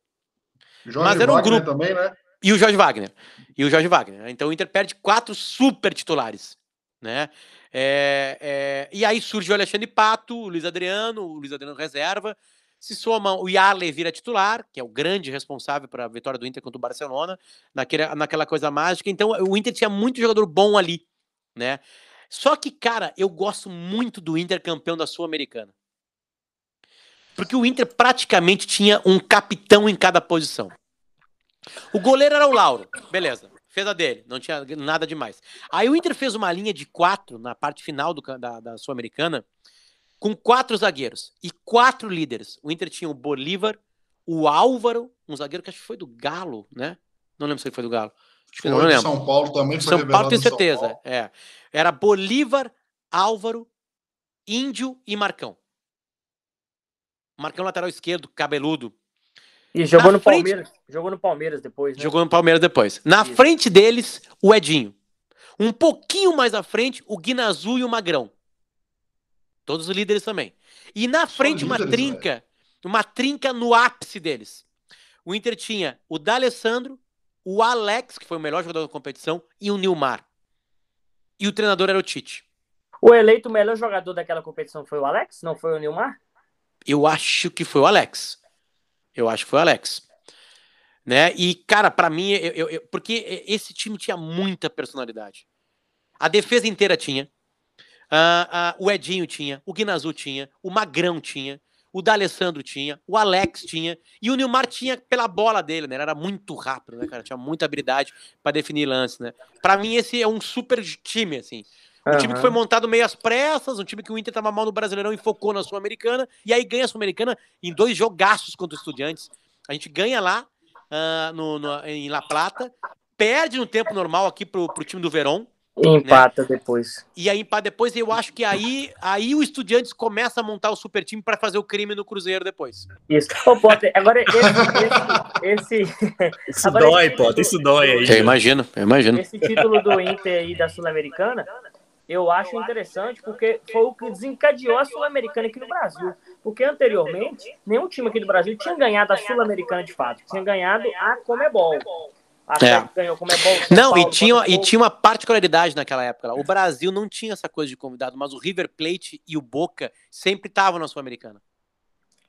Jorge Mas era um Wagner grupo também, né? E o Jorge Wagner. E o Jorge Wagner. Então o Inter perde quatro super titulares. Né? É, é, e aí surge o Alexandre Pato, o Luiz Adriano, o Luiz Adriano reserva. Se soma o Yarley vira titular, que é o grande responsável para a vitória do Inter contra o Barcelona, naquele, naquela coisa mágica. Então o Inter tinha muito jogador bom ali, né? Só que, cara, eu gosto muito do Inter campeão da Sul-Americana. Porque o Inter praticamente tinha um capitão em cada posição. O goleiro era o Lauro, beleza. Fez a dele, não tinha nada demais. Aí o Inter fez uma linha de quatro na parte final do, da, da Sul-Americana, com quatro zagueiros e quatro líderes. O Inter tinha o Bolívar, o Álvaro, um zagueiro que acho que foi do Galo, né? Não lembro se ele foi do Galo. Acho que foi não lembro. São Paulo também foi São Paulo tem certeza, é. Era Bolívar, Álvaro, Índio e Marcão. Marcão lateral esquerdo, cabeludo, e jogou Na no frente... Palmeiras. Jogou no Palmeiras depois, né? Jogou no Palmeiras depois. Na Isso. frente deles, o Edinho. Um pouquinho mais à frente, o Guinazu e o Magrão. Todos os líderes também. E na frente, uma trinca. Uma trinca no ápice deles. O Inter tinha o D'Alessandro, o Alex, que foi o melhor jogador da competição, e o Nilmar. E o treinador era o Tite. O eleito melhor jogador daquela competição foi o Alex? Não foi o Nilmar? Eu acho que foi o Alex. Eu acho que foi o Alex. Né? E, cara, para mim, eu, eu, eu, porque esse time tinha muita personalidade. A defesa inteira tinha. Uh, uh, o Edinho tinha, o Guinazu tinha, o Magrão tinha, o D'Alessandro tinha, o Alex tinha, e o Nilmar tinha pela bola dele, né? Era muito rápido, né, cara? Tinha muita habilidade para definir lance, né? Para mim, esse é um super time, assim. Um uhum. time que foi montado meio às pressas, um time que o Inter tava mal no Brasileirão e focou na Sul-Americana, e aí ganha a Sul-Americana em dois jogaços contra os Estudiantes. A gente ganha lá uh, no, no, em La Plata, perde no tempo normal aqui pro, pro time do Verón. E empata né? depois. E aí empata depois, eu acho que aí, aí o Estudiantes começa a montar o super time para fazer o crime no Cruzeiro depois. Isso. Ô, Potter, agora esse. esse, esse... Isso agora, dói, esse... Potter, isso dói aí. Eu imagino, eu imagino. Esse título do Inter aí da Sul-Americana eu acho interessante porque foi o que desencadeou a Sul-Americana aqui no Brasil. Porque anteriormente, nenhum time aqui do Brasil tinha ganhado a Sul-Americana de fato, tinha ganhado a Comebol. A é. ganhou Comebol. Não, Paulo, e, tinha, e tinha uma particularidade naquela época. O Brasil não tinha essa coisa de convidado, mas o River Plate e o Boca sempre estavam na Sul-Americana.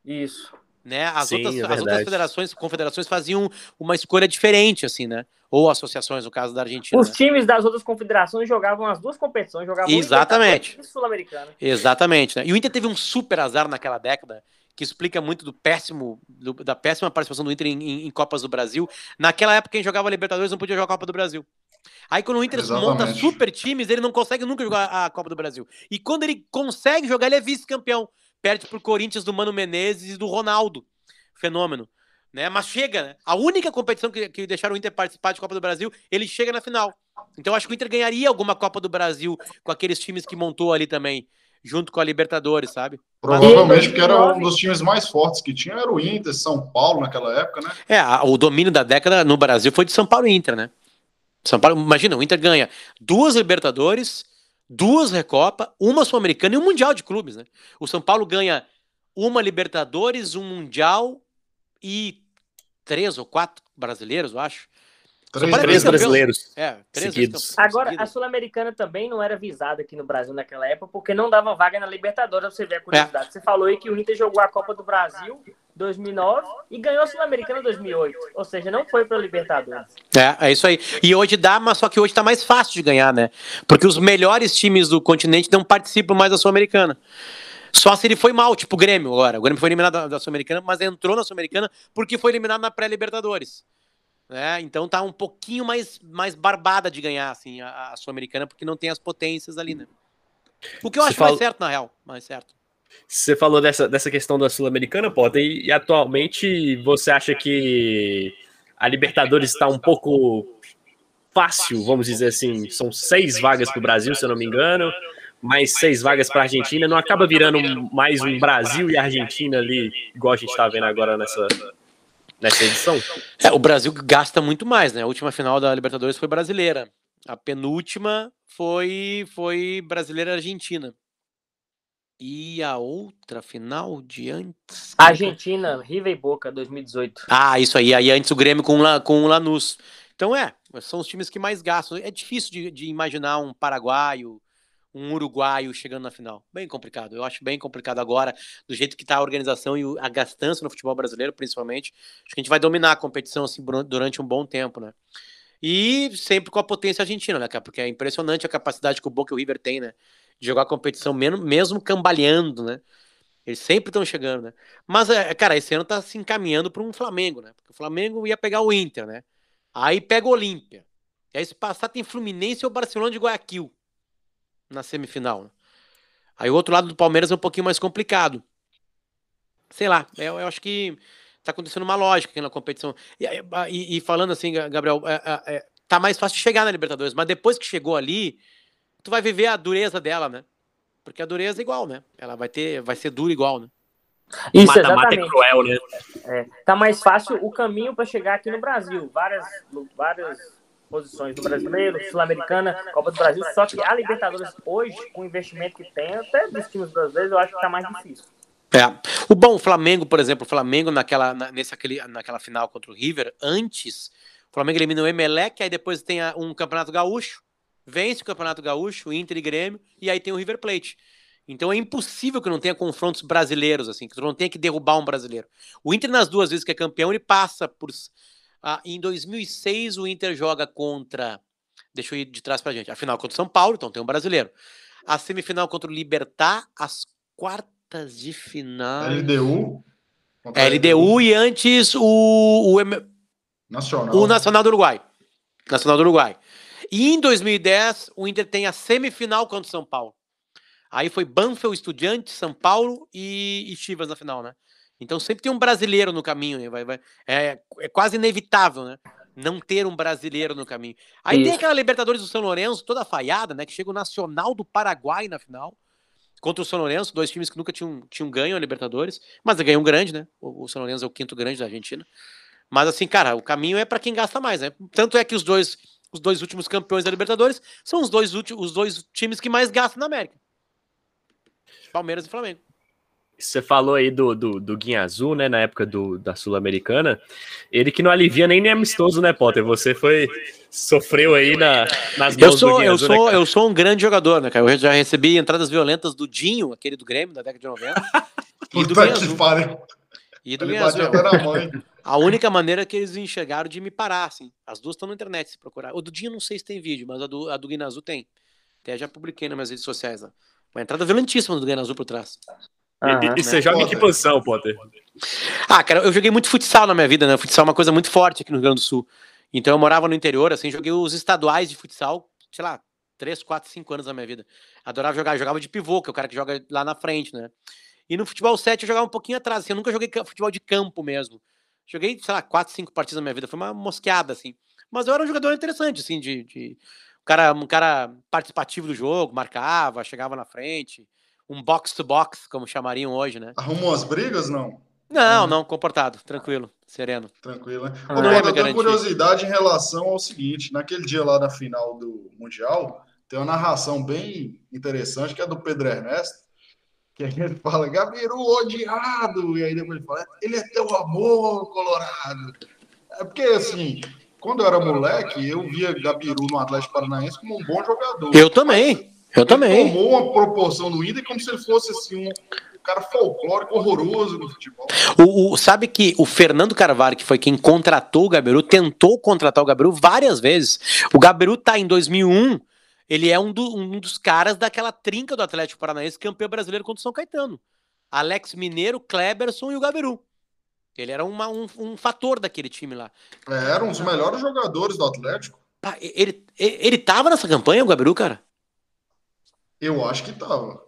Isso. Né? As, Sim, outras, é as outras federações, confederações faziam uma escolha diferente, assim, né? Ou associações, no caso da Argentina. Os né? times das outras confederações jogavam as duas competições, jogavam Exatamente. e Sul-Americana. Exatamente, né? E o Inter teve um super azar naquela década, que explica muito do péssimo, do, da péssima participação do Inter em, em, em, Copas do Brasil. Naquela época, quem jogava Libertadores não podia jogar a Copa do Brasil. Aí quando o Inter Exatamente. monta super times, ele não consegue nunca jogar a Copa do Brasil. E quando ele consegue jogar, ele é vice-campeão. Perde pro Corinthians do Mano Menezes e do Ronaldo. Fenômeno né? Mas chega, né? A única competição que, que deixaram o Inter participar de Copa do Brasil, ele chega na final. Então acho que o Inter ganharia alguma Copa do Brasil com aqueles times que montou ali também, junto com a Libertadores, sabe? Provavelmente porque era um dos times mais fortes que tinha, era o Inter, São Paulo naquela época, né? É, o domínio da década no Brasil foi de São Paulo e Inter, né? São Paulo, imagina, o Inter ganha duas Libertadores, duas Recopa, uma Sul-Americana e um Mundial de clubes, né? O São Paulo ganha uma Libertadores, um Mundial e três ou quatro brasileiros, eu acho. Três, Três três brasileiros. É, três Seguidos. Agora, a. Sul-Americana também não era visada aqui no Brasil naquela época, porque não dava vaga na Libertadores, pra você ver a curiosidade. Você falou aí que o Inter jogou a Copa do Brasil 2009 e ganhou a Sul-Americana 2008. Ou seja, não foi pra Libertadores. É, é isso aí. E hoje dá, mas só que hoje tá mais fácil de ganhar, né? Porque os melhores times do continente não participam mais da Sul-Americana. Só se ele foi mal, tipo o Grêmio agora. O Grêmio foi eliminado da, da Sul-Americana, mas entrou na Sul-Americana porque foi eliminado na pré-Libertadores. Né? Então tá um pouquinho mais, mais barbada de ganhar assim, a, a Sul-Americana, porque não tem as potências ali, né? O que eu Você acho mais fala- certo, na real. Mais certo. Você falou dessa, dessa questão da Sul-Americana, Potter, e, e atualmente você acha que a Libertadores está um pouco fácil, vamos dizer assim? São seis vagas para o Brasil, se eu não me engano, mais seis vagas para a Argentina. Não acaba virando mais um Brasil e Argentina ali, igual a gente está vendo agora nessa, nessa edição? É, o Brasil gasta muito mais, né? A última final da Libertadores foi brasileira. A penúltima foi, foi brasileira-argentina. E a outra final de antes. Argentina, River e Boca 2018. Ah, isso aí. Aí antes o Grêmio com, La- com o Lanús. Então é, são os times que mais gastam. É difícil de, de imaginar um paraguaio, um uruguaio chegando na final. Bem complicado. Eu acho bem complicado agora, do jeito que está a organização e a gastança no futebol brasileiro, principalmente. Acho que a gente vai dominar a competição assim, durante um bom tempo, né? E sempre com a potência argentina, né, cara? Porque é impressionante a capacidade que o Boca e o River têm, né? De jogar a competição mesmo, cambaleando, né? Eles sempre estão chegando, né? Mas, é, cara, esse ano tá se encaminhando para um Flamengo, né? Porque o Flamengo ia pegar o Inter, né? Aí pega o Olímpia. E aí, se passar, tem Fluminense ou Barcelona de Guayaquil na semifinal. né? Aí o outro lado do Palmeiras é um pouquinho mais complicado. Sei lá, eu, eu acho que tá acontecendo uma lógica aqui na competição. E, e- e falando assim, Ga- Gabriel, é, é, é, tá mais fácil chegar na Libertadores, mas depois que chegou ali, tu vai viver a dureza dela, né? Porque a dureza é igual, né? Ela vai ter, vai ser dura igual, né? Isso, Mata-mata é exatamente. cruel, né? É, tá mais fácil o caminho para chegar aqui no Brasil. Várias, várias posições do brasileiro, Sul-Americana, Copa do Brasil. Só que a Libertadores hoje, com o investimento que tem, até dos times brasileiros, eu acho que tá mais difícil. É. O bom, o Flamengo, por exemplo, o Flamengo naquela, na, nesse, aquele, naquela final contra o River, antes, o Flamengo elimina o Emelec, aí depois tem a- um Campeonato Gaúcho, vence o Campeonato Gaúcho, Inter e Grêmio, e aí tem o River Plate. Então é impossível que não tenha confrontos brasileiros, assim, que tu não tenha que derrubar um brasileiro. O Inter, nas duas vezes que é campeão, ele passa por. Ah, em 2006, o Inter joga contra. Deixa eu ir de trás pra gente. A final contra o São Paulo, então tem um brasileiro. A semifinal contra o Libertar, as quartas de final. LDU. É, LDU e antes o, o, Nacional. o Nacional do Uruguai. Nacional do Uruguai. E em 2010, o Inter tem a semifinal contra o São Paulo. Aí foi Banfield, Estudiantes, São Paulo e, e Chivas na final, né? Então sempre tem um brasileiro no caminho, né? Vai, vai, é, é quase inevitável, né? Não ter um brasileiro no caminho. Aí tem Isso. aquela Libertadores do São Lourenço, toda falhada, né? Que chega o Nacional do Paraguai na final. Contra o São Lourenço, dois times que nunca tinham, tinham ganho a Libertadores, mas ganhou um grande, né? O, o São Lourenço é o quinto grande da Argentina. Mas assim, cara, o caminho é para quem gasta mais, né? Tanto é que os dois, os dois últimos campeões da Libertadores são os dois, últimos, os dois times que mais gastam na América. Palmeiras e Flamengo. Você falou aí do, do, do Guinha Azul, né? Na época do, da Sul-Americana. Ele que não alivia nem nem amistoso, né, Potter? Você foi. Sofreu aí na, nas Eu mãos do sou, Guinha eu, Azul, né, sou, cara? eu sou um grande jogador, né, cara? Eu já recebi entradas violentas do Dinho, aquele do Grêmio, da década de 90. e do Guinha Azul. E do Guinha Azul. A única maneira que eles enxergaram de me parar, assim. As duas estão na internet, se procurar. O do Dinho não sei se tem vídeo, mas a do, a do Guiná Azul tem. Até já publiquei nas minhas redes sociais lá. Uma entrada violentíssima do Guiná Azul por trás. E, e- e você joga em que posição, Potter? Ah, cara, eu joguei muito futsal na minha vida, né? Futsal é uma coisa muito forte aqui no Rio Grande do Sul. Então eu morava no interior, assim, joguei os estaduais de futsal, sei lá, 3, 4, 5 anos da minha vida. Adorava jogar, jogava de pivô, que é o cara que joga lá na frente, né? E no futebol 7 eu jogava um pouquinho atrás, assim, eu nunca joguei futebol de campo mesmo. Joguei, sei lá, 4, 5 partidas na minha vida, foi uma mosqueada, assim. Mas eu era um jogador interessante, assim, de. de... Um, cara, um cara participativo do jogo, marcava, chegava na frente. Um box-to-box, como chamariam hoje, né? Arrumou as brigas? Não. Não, Uhum. não, comportado, tranquilo, sereno. Tranquilo, né? Ô, não é eu tenho curiosidade em relação ao seguinte: naquele dia lá da final do Mundial, tem uma narração bem interessante que é do Pedro Ernesto, que aí ele fala, Gabiru odiado, e aí depois ele fala, ele é teu amor, Colorado. É porque, assim, quando eu era moleque, eu via Gabiru no Atlético Paranaense como um bom jogador. Eu também. Eu Ele também. tomou uma proporção no Inter como se ele fosse assim, um, cara folclórico horroroso no futebol. O, o- sabe que o Fernando Carvalho, que foi quem contratou o Gabiru, tentou contratar o Gabiru várias vezes. O Gabiru tá em 2001, ele é um, do- um dos caras daquela trinca do Atlético Paranaense, campeão brasileiro contra o São Caetano. Alex Mineiro, Kleberson e o Gabiru. Ele era uma- um, um fator daquele time lá. É, era um dos melhores jogadores do Atlético. Ele, ele, ele tava nessa campanha, o Gabiru, cara? Eu acho que tava.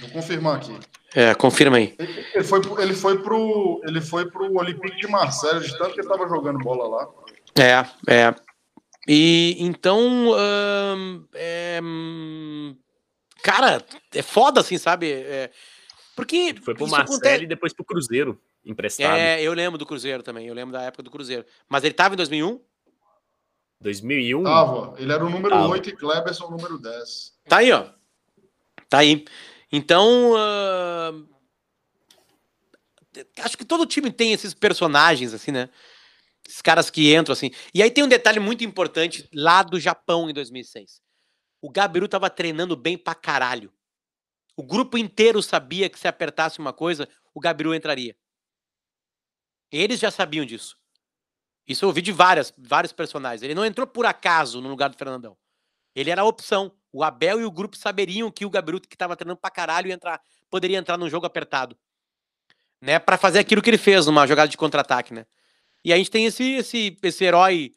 Vou confirmar aqui. É, confirma aí. Ele foi, pro- ele foi pro, ele foi pro Olympique de Marseille, de tanto que ele tava jogando bola lá. É, é. E então, ahn, é, hum, cara, é foda assim, sabe? É, porque Foi pro Marcelo acontece- e depois pro Cruzeiro, emprestado. É, eu lembro do Cruzeiro também, eu lembro da época do Cruzeiro. Mas ele tava em 2001? 2001. Tava. Ele era o número Tava. 8 e Kleberson o número 10. Tá aí, ó. Tá aí. Então, ahn, acho que todo time tem esses personagens, assim, né? Esses caras que entram, assim. E aí tem um detalhe muito importante lá do Japão em 2006. O Gabiru tava treinando bem pra caralho. O grupo inteiro sabia que se apertasse uma coisa, o Gabiru entraria. Eles já sabiam disso. Isso eu ouvi de várias, vários personagens. Ele não entrou por acaso no lugar do Fernandão. Ele era a opção. O Abel e o grupo saberiam que o Gabiru, que tava treinando pra caralho, entrar, poderia entrar num jogo apertado. Né? Pra fazer aquilo que ele fez numa jogada de contra-ataque, né? E a gente tem esse, esse, esse herói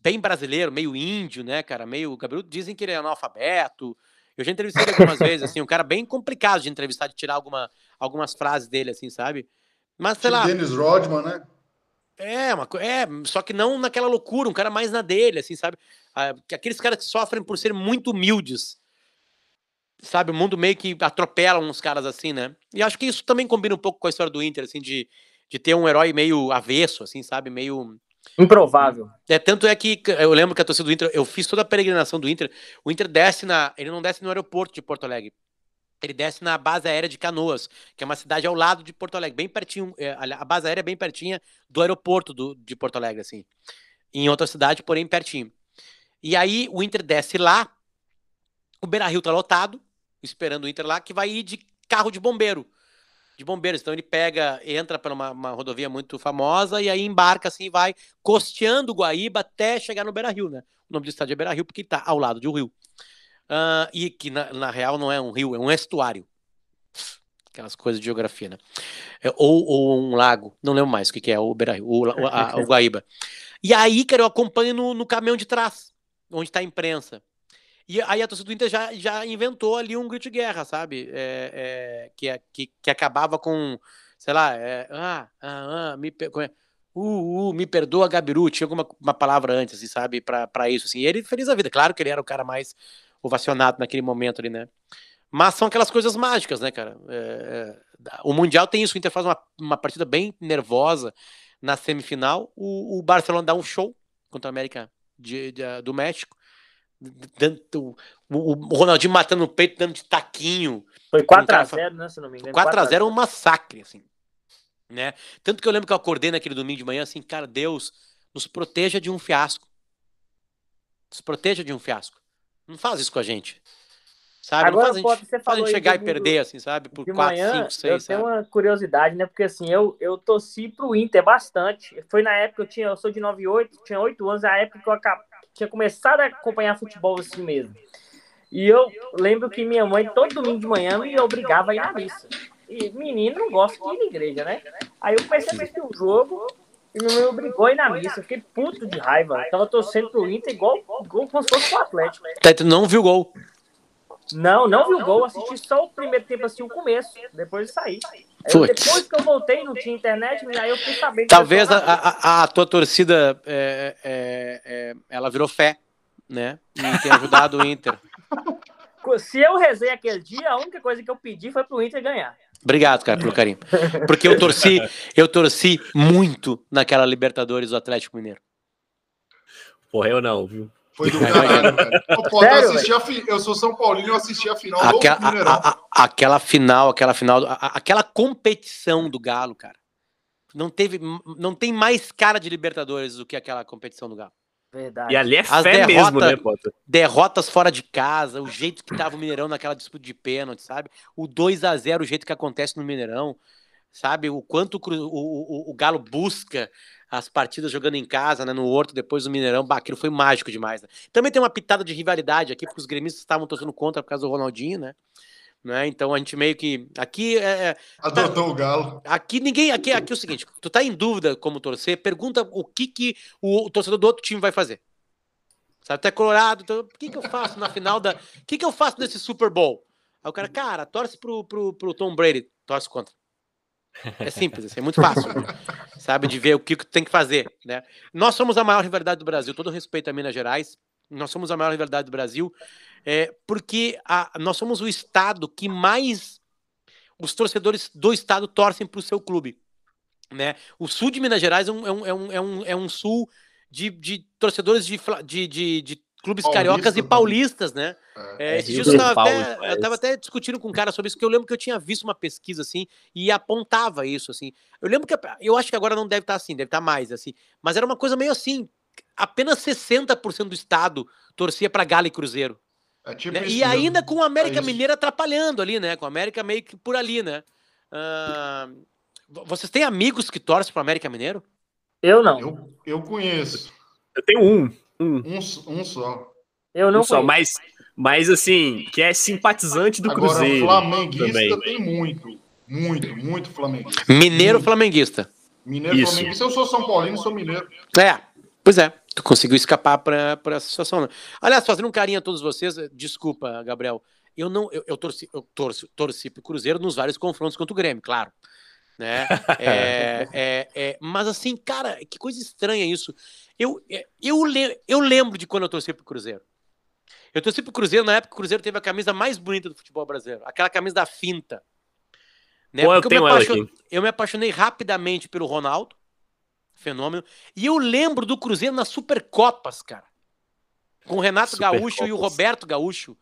bem brasileiro, meio índio, né, cara? Meio. O Gabiru dizem que ele é analfabeto. Eu já entrevistei ele algumas vezes, assim, um cara bem complicado de entrevistar, de tirar alguma, algumas frases dele, assim, sabe? Mas, sei lá. Dennis Rodman, né? É, uma, é, só que não naquela loucura, um cara mais na dele, assim, sabe? Ah, que aqueles caras que sofrem por serem muito humildes. Sabe? O mundo meio que atropela uns caras assim, né? E acho que isso também combina um pouco com a história do Inter, assim, de, de ter um herói meio avesso, assim, sabe? Meio. Improvável. É, tanto é que eu lembro que a torcida do Inter, eu fiz toda a peregrinação do Inter. O Inter desce na. Ele não desce no aeroporto de Porto Alegre. Ele desce na base aérea de Canoas, que é uma cidade ao lado de Porto Alegre, bem pertinho. é, a base aérea é bem pertinha do aeroporto do, de Porto Alegre, assim. Em outra cidade, porém pertinho. E aí o Inter desce lá, o Beira Rio tá lotado, esperando o Inter lá, que vai ir de carro de bombeiro. De bombeiros. Então ele pega, entra por uma, uma rodovia muito famosa e aí embarca assim, vai costeando o Guaíba até chegar no Beira Rio, né? O nome do estádio é Beira Rio porque tá ao lado de um rio. Ah, e que na, na real não é um rio, é um estuário. Aquelas coisas de geografia, né? É, ou, ou um lago, não lembro mais o que, que é, o Beira Rio, o, a- o Guaíba. E aí, cara, eu acompanho no, no caminhão de trás, onde tá a imprensa. E aí a torcida do Inter já, já inventou ali um grito de guerra, sabe? É, é, que, é- que, que acabava com, sei lá, é, ah, ah, ah, me, como é? uh, uh, me perdoa, Gabiru, tinha alguma uma palavra antes, assim, sabe, pra isso, assim. E ele feliz a vida, claro que ele era o cara mais ovacionado naquele momento ali, né? Mas são aquelas coisas mágicas, né, cara? É, é, o Mundial tem isso, o Inter faz uma, uma partida bem nervosa na semifinal, o, o Barcelona dá um show contra a América de- de- do México, dando, o, o Ronaldinho matando o peito, dando de taquinho, Foi Um cara 4x0, né? Se não me engano. 4x0 é um massacre, assim. Né? Tanto que eu lembro que eu acordei naquele domingo de manhã, assim, cara, Deus nos proteja de um fiasco. Nos proteja de um fiasco. Não faz isso com a gente. Sabe? Agora, não faz a gente, você faz a gente chegar e perder, assim, sabe? Por De 4, manhã, 5, eu 6, tenho sabe? uma curiosidade, né? Porque assim, eu, eu torci pro Inter bastante. Foi na época, eu tinha, eu sou de 98, tinha 8 anos, a época que eu acab- tinha começado a acompanhar futebol assim mesmo. E eu lembro que minha mãe, todo domingo de manhã, me obrigava a ir na missa. E menino não gosta de ir na igreja, né? Aí eu comecei a assistir o jogo e minha mãe obrigou a ir na missa. Eu fiquei puto de raiva. Eu tava torcendo pro Inter igual, igual como se fosse pro Atlético. Tá, tu não viu o gol. Não, não vi o gol, assisti só o primeiro tempo, assisti o começo, depois de sair. Aí eu- depois que eu voltei, não tinha internet, aí eu fiquei sabendo. Talvez eu a, a, a tua torcida, é, é, é, ela virou fé, né? E tem ajudado o Inter. Se eu rezei aquele dia, a única coisa que eu pedi foi pro Inter ganhar. Obrigado, cara, pelo carinho. Porque eu torci, eu torci muito naquela Libertadores do Atlético Mineiro. Porra, eu não, viu? Foi do caralho, pô, eu, Sério, assisti a fi- eu sou São Paulino, eu assisti a final do Aquela, Mineirão. a- a- aquela final, aquela final, a- a- aquela competição do Galo, cara. não teve, não tem mais cara de Libertadores do que aquela competição do Galo. Verdade. E ali é As fé derrota- mesmo, né, Potter? Derrotas fora de casa, o jeito que tava o Mineirão naquela disputa de pênalti, sabe? O 2 a 0 o jeito que acontece no Mineirão, sabe? O quanto o, o, o, o Galo busca as partidas jogando em casa, né? No Horto, depois do Mineirão. Bah, aquilo foi mágico demais. Né? Também tem uma pitada de rivalidade aqui, porque os gremistas estavam torcendo contra por causa do Ronaldinho, né? Né? Então a gente meio que. Aqui é, é- Adotou o Galo. Aqui ninguém. Aqui, aqui é o seguinte: tu tá em dúvida como torcer, pergunta o que, que o, o torcedor do outro time vai fazer. Sabe, tu é colorado, então, o que, que eu faço na final da. O que, que eu faço nesse Super Bowl? Aí o cara, cara, torce pro, pro, pro Tom Brady, torce contra. É simples, assim, é muito fácil, sabe, de ver o que que tem que fazer, né? Nós somos a maior rivalidade do Brasil, todo respeito a Minas Gerais, nós somos a maior rivalidade do Brasil, é, porque a- nós somos o estado que mais os torcedores do estado torcem para o seu clube, né? O sul de Minas Gerais é um, é um, é um, é um, é um sul de, de torcedores de, de, de, de clubes Paulista cariocas e também. paulistas, né? É. É, É, esses Rio dias eu de tava, Paulo, até, até discutindo com um cara sobre isso, que eu lembro que eu tinha visto uma pesquisa assim e apontava isso, assim. Eu lembro que eu acho que agora não deve estar assim, deve estar mais assim, mas era uma coisa meio assim. Apenas 60% do estado torcia para Galo e Cruzeiro. É tipo né? isso E ainda com o América É isso. Mineiro atrapalhando ali, né? Com o América meio que por ali, né? Vo- vocês têm amigos que torcem para América Mineiro? Eu não. Eu, eu conheço. Eu tenho um. Um, Um, um só. Eu não um só, conheço. mas, mas assim, que é simpatizante do Agora, Cruzeiro. flamenguista também. tem muito. Muito, muito flamenguista. Mineiro Muito. flamenguista. Mineiro Isso. flamenguista. Eu sou São Paulino, sou mineiro. É, pois é. Tu conseguiu escapar para essa situação. Né? Aliás, fazendo um carinho a todos vocês, eh, desculpa, Gabriel. Eu não, eu, eu torci, eu torci, torci pro Cruzeiro nos vários confrontos contra o Grêmio, claro. Né? É, é, é, mas assim, cara, que coisa estranha isso. Eu, é, eu, eu lembro de quando eu torci pro Cruzeiro. Eu torci pro Cruzeiro na época que o Cruzeiro teve a camisa mais bonita do futebol brasileiro, aquela camisa da finta. Né? Pô, eu eu, tenho me eu me apaixonei rapidamente pelo Ronaldo, fenômeno, e eu lembro do Cruzeiro nas Supercopas, cara. Com o Renato Gaúcho e o. Roberto Gaúcho,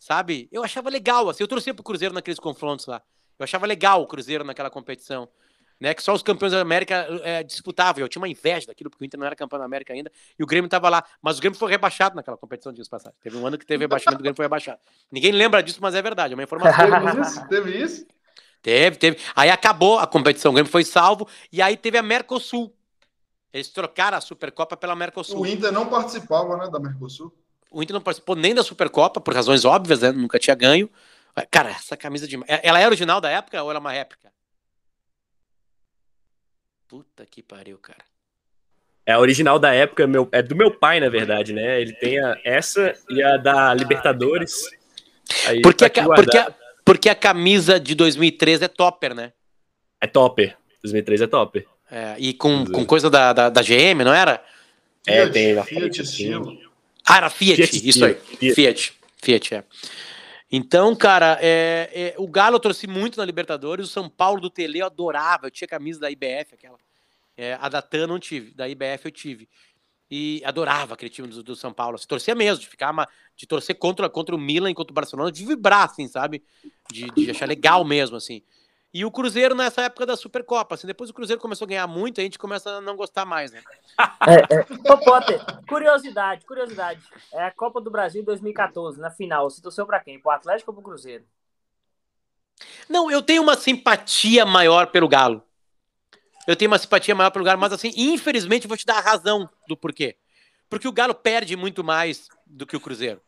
sabe? Eu achava legal, assim, eu torcia pro Cruzeiro naqueles confrontos lá. Eu achava legal o Cruzeiro naquela competição. Né, que só os campeões da América é, disputavam. Eu tinha uma inveja daquilo, porque o Inter não era campeão da América ainda, e o Grêmio estava lá. Mas o Grêmio foi rebaixado naquela competição, dias passados. Teve um ano que teve rebaixamento, o Grêmio foi rebaixado. Ninguém lembra disso, mas é verdade, é uma informação. Teve isso? Teve isso? Teve, teve. Aí acabou a competição, o Grêmio foi salvo, e aí teve a Mercosul. Eles trocaram a Supercopa pela Mercosul. O Inter não participava, né, da Mercosul. O Inter não participou nem da Supercopa, por razões óbvias, né? Nunca tinha ganho. Cara, essa camisa de. Ela é original da época ou ela é uma réplica? Puta que pariu, cara. É a original da época, meu, é do meu pai, na verdade, né? Ele tem a, essa e a da Libertadores. Aí, Porque tá a, porque, a, porque a camisa de 2013 é topper, né? É topper. 2003 é topper. É, e com, com coisa da, da, da GM, não era? É, Fiat, tem na Fiat estilo. Ah, era Fiat, Fiat isso aí. Fiat. Fiat. Fiat, é. Então, cara, é, é, o Galo eu torci muito na Libertadores, o São Paulo do Tele eu adorava, eu tinha camisa da IBF, aquela. É, a da TAN não tive, da IBF eu tive. E adorava aquele time do, do São Paulo. assim, torcia mesmo, de ficar uma, de torcer contra, contra o Milan e contra o Barcelona, de vibrar, assim, sabe? De, de achar legal mesmo, assim. E o Cruzeiro nessa época da Supercopa, assim, depois o Cruzeiro começou a ganhar muito, a gente começa a não gostar mais, né? É, é. Ô, Potter, curiosidade, curiosidade. É a Copa do Brasil 2014, na final. Você torceu pra quem? Pro Atlético ou pro Cruzeiro? Não, eu tenho uma simpatia maior pelo Galo. Eu tenho uma simpatia maior pelo Galo, mas assim, infelizmente vou te dar a razão do porquê. Porque o Galo perde muito mais do que o Cruzeiro.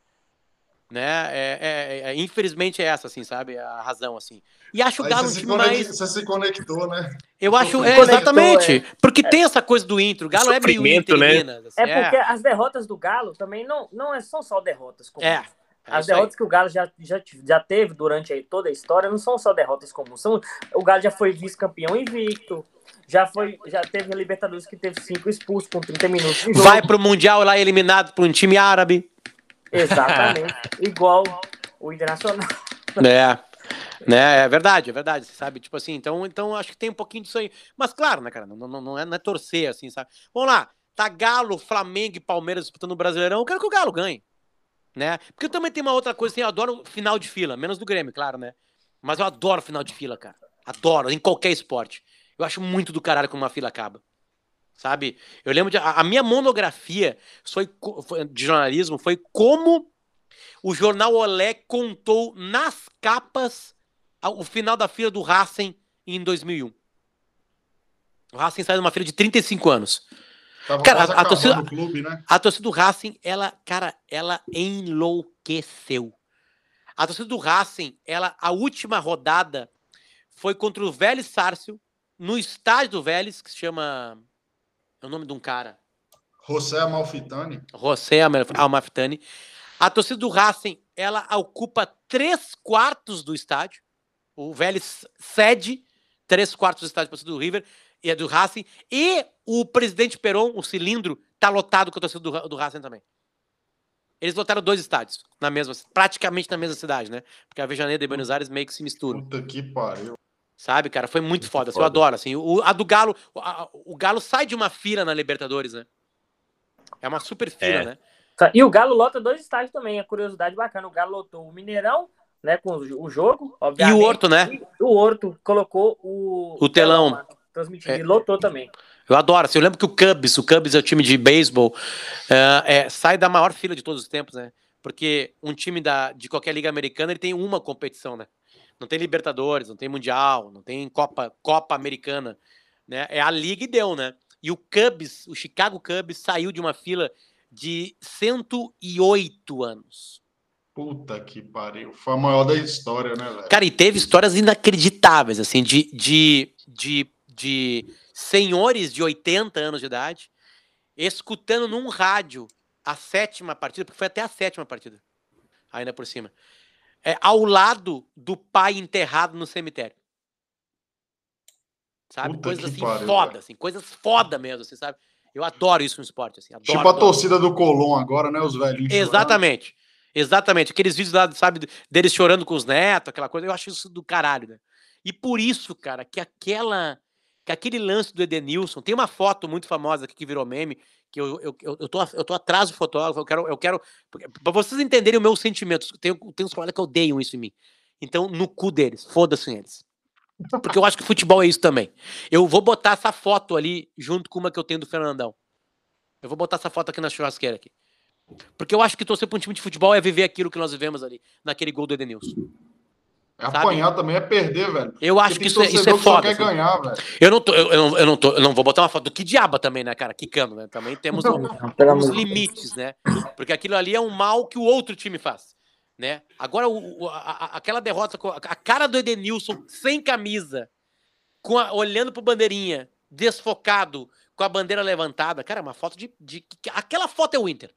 Né? É, é- é- infelizmente é essa, assim, sabe? A razão, assim. E acho o Galo um você, se time mais. você se conectou, né? Eu acho. É, Conectou, exatamente. Porque tem essa coisa do intro. O Galo é meio Inter né? Minas. assim, É porque as derrotas do Galo também não, não é- são só derrotas comuns. É. é As derrotas que o Galo já, já, já teve durante aí toda a história não são só derrotas comuns. São, o Galo já foi vice-campeão invicto. Já, foi, já teve a Libertadores que teve cinco expulsos com 30 minutos de jogo. Vai pro Mundial lá eliminado por um time árabe. Exatamente. Igual o Internacional. É. Né, é verdade, é verdade, sabe? Tipo assim, então, então acho que tem um pouquinho disso aí. Mas claro, né, cara? Não, não, não, é, não é torcer, assim, sabe? Vamos lá, tá Galo, Flamengo e Palmeiras disputando o Brasileirão, eu quero que o Galo ganhe. Né? Porque eu também tenho uma outra coisa assim, eu adoro final de fila, menos do Grêmio, claro, né? Mas eu adoro final de fila, cara. Adoro, em qualquer esporte. Eu acho muito do caralho como uma fila acaba. Sabe? Eu lembro de. A, a minha monografia foi, foi- de jornalismo foi como o jornal Olé contou nas capas o final da fila do Racing em 2001. O Racing saiu de uma fila de 35 anos. Tava Cara, a- a torcida- clube, né? A torcida do Racing, ela, cara, ela enlouqueceu. A torcida do Racing, ela, a última rodada foi contra o Vélez Sárcio, no estádio do Vélez, que se chama. É o nome de um cara. José Amalfitani. José Almaftani. A torcida do Racing, ela ocupa três quartos do estádio. O Vélez cede três quartos do estádio para a torcida do River e é do Racing. E o presidente Peron, o cilindro, tá lotado com a torcida do, do Racing também. Eles lotaram dois estádios, na mesma, praticamente na mesma cidade, né? Porque a Avejaneda e Buenos Aires meio que se misturam. Puta que pariu. Sabe, cara? Foi muito, Muito foda. assim, eu foda. adoro, assim. O, a do Galo, o, a- o Galo sai de uma fila na Libertadores, né? É uma super fila, É. né? E o Galo lota dois estádios também, a curiosidade bacana. O Galo lotou o Mineirão, né, com o jogo, E obviamente. o Horto, né? E o Horto colocou o, O telão. transmitindo, É. e lotou também. Eu adoro. Assim, eu lembro que o Cubs, o Cubs é o time de beisebol, é, é, sai da maior fila de todos os tempos, né? Porque um time da, de qualquer liga americana ele tem uma competição, né? Não tem Libertadores, não tem Mundial, não tem Copa, Copa Americana, né? É a liga e deu, né? E o Cubs, o Chicago Cubs saiu de uma fila de 108 anos. Puta que pariu. Foi a maior da história, né, velho? Cara, e teve histórias inacreditáveis, assim, de, de, de, de senhores de 80 anos de idade escutando num rádio a sétima partida, porque foi até a sétima partida, ainda por cima, é, ao lado do pai enterrado no cemitério. Sabe? Puta coisas assim pariu, foda, cara. assim, coisas foda mesmo, assim, sabe? Eu adoro isso no esporte, assim, adoro, tipo a adoro. torcida do Colom agora, né? Os velhinhos. chorando. Exatamente. Exatamente. Aqueles vídeos lá, sabe, deles chorando com os netos, aquela coisa. Eu acho isso do caralho, né? E por isso, cara, que aquela. Que aquele lance do Edenilson. Tem uma foto muito famosa aqui que virou meme. Que eu, eu, eu, tô, eu tô atrás do fotógrafo. Eu quero. Eu quero pra vocês entenderem o meu sentimento. Tem, tem uns colegas que odeiam isso em mim. Então, no cu deles. Foda-se eles. Porque eu acho que futebol é isso também. Eu vou botar essa foto ali junto com uma que eu tenho do Fernandão. Eu vou botar essa foto aqui na churrasqueira aqui. Porque eu acho que torcer para um time de futebol é viver aquilo que nós vivemos ali, naquele gol do Edenilson. É apanhar também é perder, velho. Eu acho Porque que isso é, isso é que só foda. quer assim. ganhar, velho. Eu, não tô, eu, eu não, eu, não tô, eu não vou botar uma foto do que diaba também, né, cara? Quicando, né? Também temos um- uns Deus. limites, né? Porque aquilo ali é um mal que o outro time faz, né? Agora, o- o- a- aquela derrota, a cara do Edenilson sem camisa, com a- olhando pro bandeirinha, desfocado, com a bandeira levantada, cara, é uma foto de, de. Aquela foto é o Inter.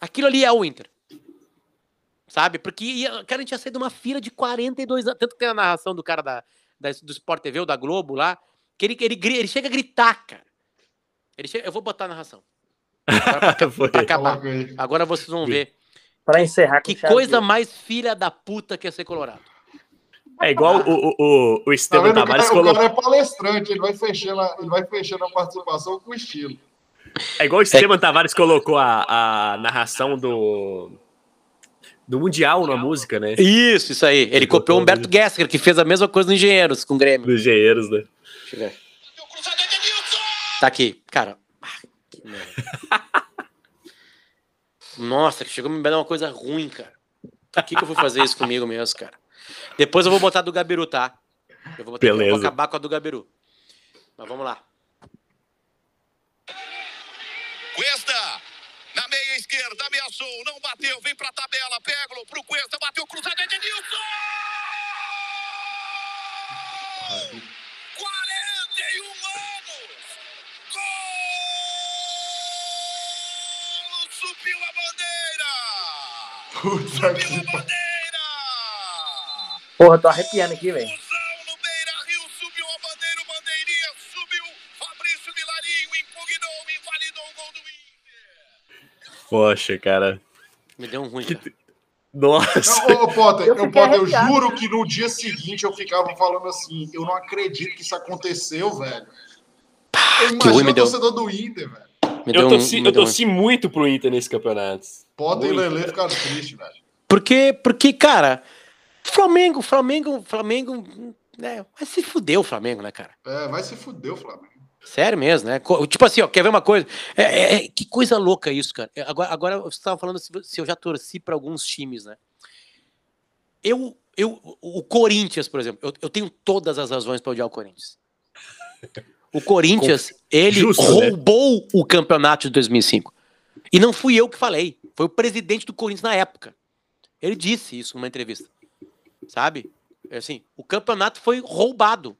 Aquilo ali é o Inter. Sabe? Porque, ia- cara, a gente ia sair de uma fila de 42 anos. Tanto que tem a narração do cara da, da- do Sport TV ou da Globo lá, que ele, ele, ele chega a gritar, cara. Ele chega, eu vou botar a narração. Agora, pra, pra acabar. Agora vocês vão ver. Pra encerrar Que coisa mais filha da puta que é ser colorado. É igual o, o, o, o Tá Tavares cara, o colocou. cara é palestrante, ele vai fechando a, ele vai fechando a participação com estilo. É igual o Esteban Tavares colocou a, a narração do. Do Mundial na música, né? Isso, isso aí. Ele copiou o todo Humberto Gessinger, que fez a mesma coisa no Engenheiros com o Grêmio. Dos engenheiros, né? Deixa eu ver. Tá aqui, cara. Nossa, chegou a me dar uma coisa ruim, cara. Por que, que eu vou fazer isso comigo mesmo, cara? Depois eu vou botar a do Gabiru, tá? Eu vou, botar, eu vou Beleza. acabar com a do Gabiru. Mas vamos lá. Esquerda, ameaçou, não bateu, vem pra tabela, pega pro Cuesta, bateu cruzado, Edenilson! 41 anos! Gol! Subiu a bandeira! Puta Subiu que a bandeira! Porra, tô arrepiando aqui, velho. Poxa, cara. Me deu um ruim, cara. Nossa. Não, ô, Potter, Eu eu, Potter, eu juro que no dia seguinte eu ficava falando assim, eu não acredito que isso aconteceu, velho. Eu ruim, imagino o deu. torcedor do Inter, velho. Me deu Eu um- torci, me eu deu um- torci muito pro Inter nesse campeonato. Potter e Muito. Lele ficaram tristes, velho. Porque, porque, cara, Flamengo, Flamengo, Flamengo né, vai se fuder o Flamengo, né, cara? É, vai se fuder o Flamengo. Sério mesmo, né? Tipo assim, ó, quer ver uma coisa? É, é- é- que coisa louca isso, cara. É, Agora, agora você estava falando se, se eu já torci para alguns times, né? Eu, eu, o Corinthians, por exemplo, eu, eu tenho todas as razões para odiar o Corinthians. O Corinthians, ele Justo, né? roubou o campeonato de 2005. E não fui eu que falei, foi o presidente do Corinthians na época. Ele disse isso numa entrevista. Sabe? É Assim, o campeonato foi roubado.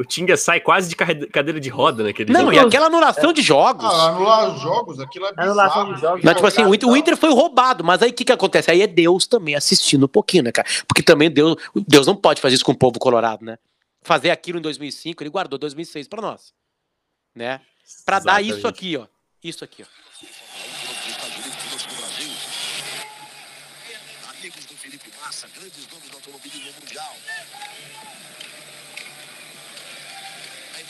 O Tinga sai quase de cadeira de roda naquele Não, jogo. e aquela anulação de jogos. Ah, anular os jogos, aquilo é bizarro. Anulação de jogos. Mas, tipo assim, o Inter, o Inter foi roubado, mas aí o que, que acontece? Aí é Deus também assistindo um pouquinho, né, cara? Porque também Deus, Deus não pode fazer isso com o povo colorado, né? Fazer aquilo em 2005, ele guardou 2006 pra nós, né? Pra dar isso aqui, ó. Isso aqui, ó. Amigos do Felipe Massa, grandes nomes do automobilismo mundial. Aí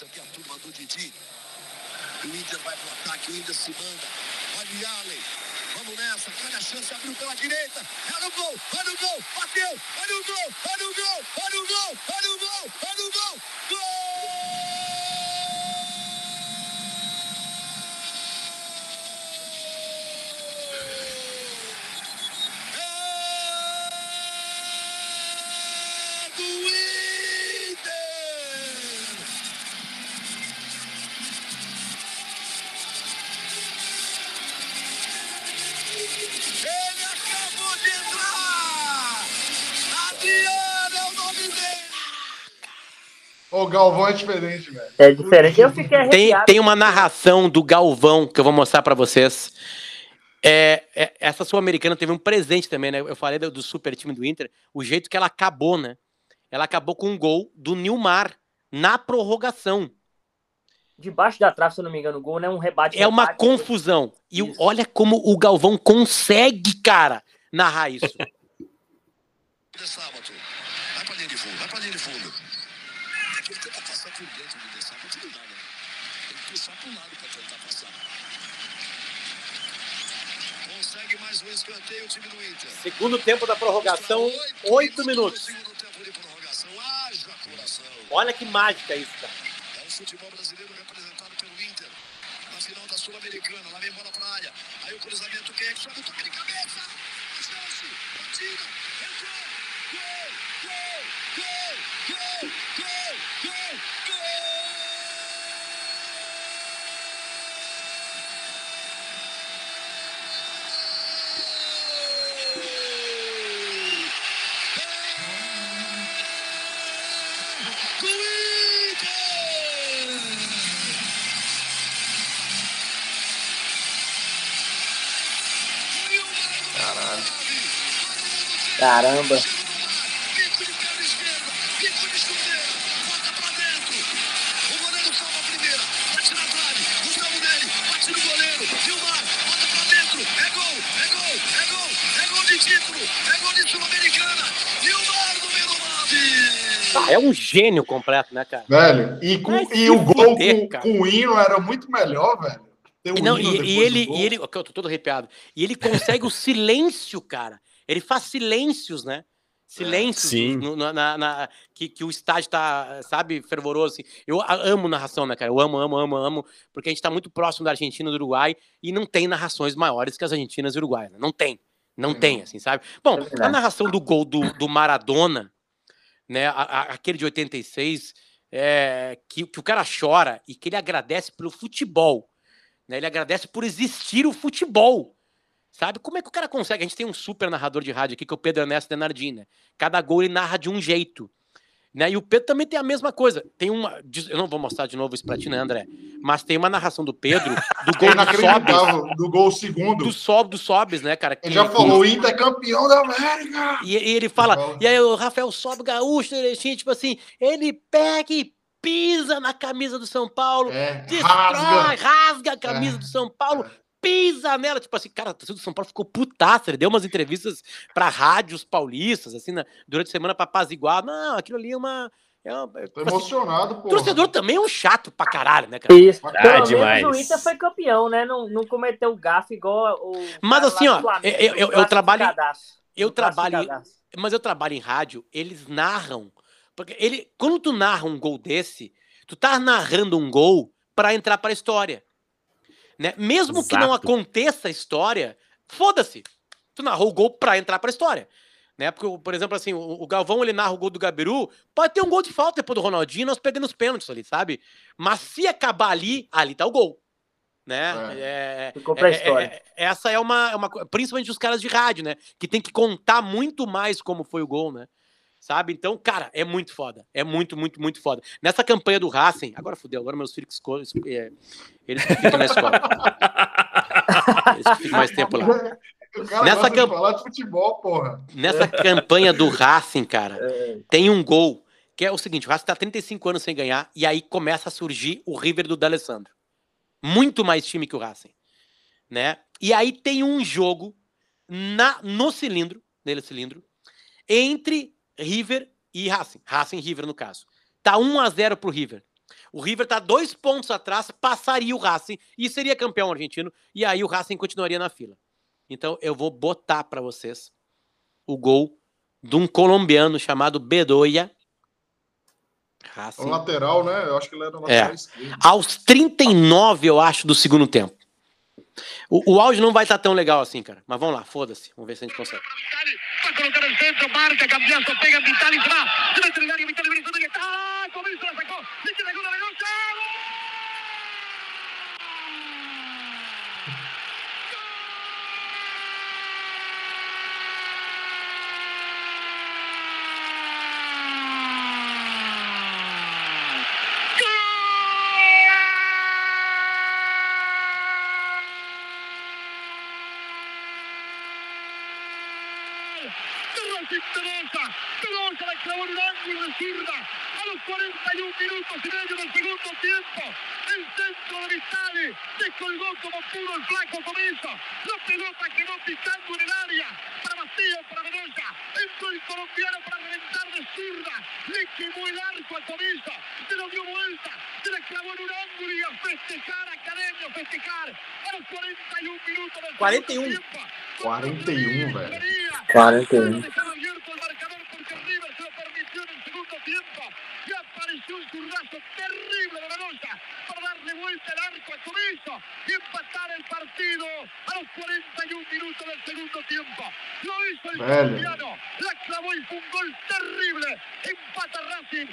sequência tem a turma do Didi. O Inter vai pro ataque, o Inter se manda. Olha o Allen. Vamos nessa, olha a chance, abriu pela direita. Olha o gol, olha o gol, bateu. Olha o gol, olha o gol, olha o gol, olha o gol, olha Galvão é diferente, velho. É diferente. Eu fiquei Tem, tem uma narração do Galvão que eu vou mostrar pra vocês. É, é- essa sul-americana teve um presente também, né? Eu falei do, do super time do Inter, o jeito que ela acabou, né? Ela acabou com um gol do Nilmar na prorrogação. Debaixo da trave, se eu não me engano, o gol, né? Um rebate. É uma rebate. confusão. E Isso. olha como o Galvão consegue, cara, narrar isso. Sábado. Vai pra linha de fundo, vai pra linha de fundo. Tem que tentar passar por dentro do né? Tem que puxar pro lado pra tentar passar. Consegue mais um escanteio o time do Inter. Segundo tempo da prorrogação, Oito minutos. Prorrogação. Olha que mágica isso, cara. É o futebol brasileiro representado pelo Inter. Na final da Sul-Americana. Lá vem bola pra área. Aí o cruzamento, quem é que sobe o toque de cabeça? Chance, batida, entrou. Gol, Caramba. Gilmar, bota pra dentro. É gol, é gol, é gol, é gol de título, é gol de Sul-Americana. Gilmar, número 9. Ah, é um gênio completo, né, cara? Velho, e, com- e o gol fuder, com, com o hino era muito melhor, velho. E, não, hino e, e do ele, e ele, eu tô todo arrepiado. E ele consegue o silêncio, cara. Ele faz silêncios, né? Silêncios Sim. no- na, na- que, que o estádio tá, sabe, fervoroso. Assim. Eu amo narração, né, cara? Eu amo, amo, amo, amo, porque a gente tá muito próximo da Argentina e do Uruguai e não tem narrações maiores que as argentinas e Uruguai, né? Não tem. Não tem, assim, sabe? Bom, É a narração do gol do, do Maradona, né? a- a- aquele de 86, é, que, que o cara chora e que ele agradece pelo futebol. Né? Ele agradece por existir o futebol. Sabe? Como é que o cara consegue? A gente tem um super narrador de rádio aqui, que é o Pedro Ernesto Denardini. né? Cada gol ele narra de um jeito. Né? E o Pedro também tem a mesma coisa. Tem uma. Eu não vou mostrar de novo isso pra ti, né, André? Mas tem uma narração do Pedro do É gol do inacreditável, do gol segundo. Do Sob, do Sobis, né, cara? Ele já que- falou, o Inter é campeão da América. e, e ele fala, e aí o Rafael sobe gaúcho, direitinho, tipo assim, ele pega e pisa na camisa do São Paulo, É, destrói, rasga. rasga a camisa É, do São Paulo, é. Pisa nela, tipo assim, cara, o torcedor do São Paulo ficou putaço, ele deu umas entrevistas pra rádios paulistas, assim, na- durante a semana pra apaziguar, não, aquilo ali é uma... É uma Tô tipo assim, emocionado, pô. torcedor também é um chato pra caralho, né, cara? Isso. Ah, Pelo demais. menos o Inter foi campeão, né? Não, não cometeu gafe igual o. Mas assim, ó, Flamengo, eu- eu- eu trabalho-. Eu trabalho, mas eu trabalho em rádio, eles narram. Porque ele, quando tu narra um gol desse, tu tá narrando um gol para entrar para a história. Né? Mesmo que não Exato. aconteça a história, foda-se. Tu narrou o gol para entrar para a história. Né? Porque, por exemplo, assim, o, Galvão ele narra o gol do Gabiru, pode ter um gol de falta depois do Ronaldinho, nós pegando os pênaltis ali, sabe? Mas se acabar ali, ali tá o gol. Né? É, Ficou pra é- história. é- é- essa é uma, é uma. co- Principalmente os caras de rádio, né? Que tem que contar muito mais como foi o gol, né? Sabe? Então, cara, é muito foda. É muito, muito, muito foda. Nessa campanha do Racing, agora fudeu, agora meus filhos é, eles que ficam na escola. Eles que ficam mais tempo lá. Nessa de camp- falar de futebol, porra. Nessa campanha do Racing, cara, É. tem um gol que é o seguinte: o Racing tá 35 anos sem ganhar e aí começa a surgir o River do D'Alessandro. Muito mais time que o Racing, né? E aí tem um jogo na no cilindro, nele cilindro, entre River e Racing. Racing e River no caso. Tá 1 a 0 pro River. O River tá dois pontos atrás, passaria o Racing e seria campeão argentino e aí o Racing continuaria na fila. Então eu vou botar pra vocês o gol de um colombiano chamado Bedoya. É Racing. um lateral, né? Eu acho que ele era É. lateral esquerdo. Aos 39, eu acho, do segundo tempo. O, o áudio não vai estar tão legal assim, cara. Mas vamos lá, foda-se. Vamos ver se a gente consegue. Vitali va a colocar centro, marca, pega Vitali, se va, se mete en el área, Vitali Berizzo, que está, Comiso la sacó, le queda gol a Velosa, Ángulo de zurda, a los 41 minutos y medio del segundo tiempo, el centro de Vitali, descolgó como puro el flaco Comiso, la pelota quedó picando en el área, para Bastillo, para Velosa, entró el colombiano para reventar de zurda, le quemó el arco a Comiso, se lo dio vuelta, se la clavó en un ángulo y a festejar, a festejar, a los 41 minutos del 41. segundo tiempo. 41, velho. 41. Tiempo. Y apareció un zurdazo terrible de Velosa para darle vuelta el arco a Comiso y empatar el partido a los 41 minutos del segundo tiempo. Lo hizo el colombiano, la clavó y fue un gol terrible. Empata Racing,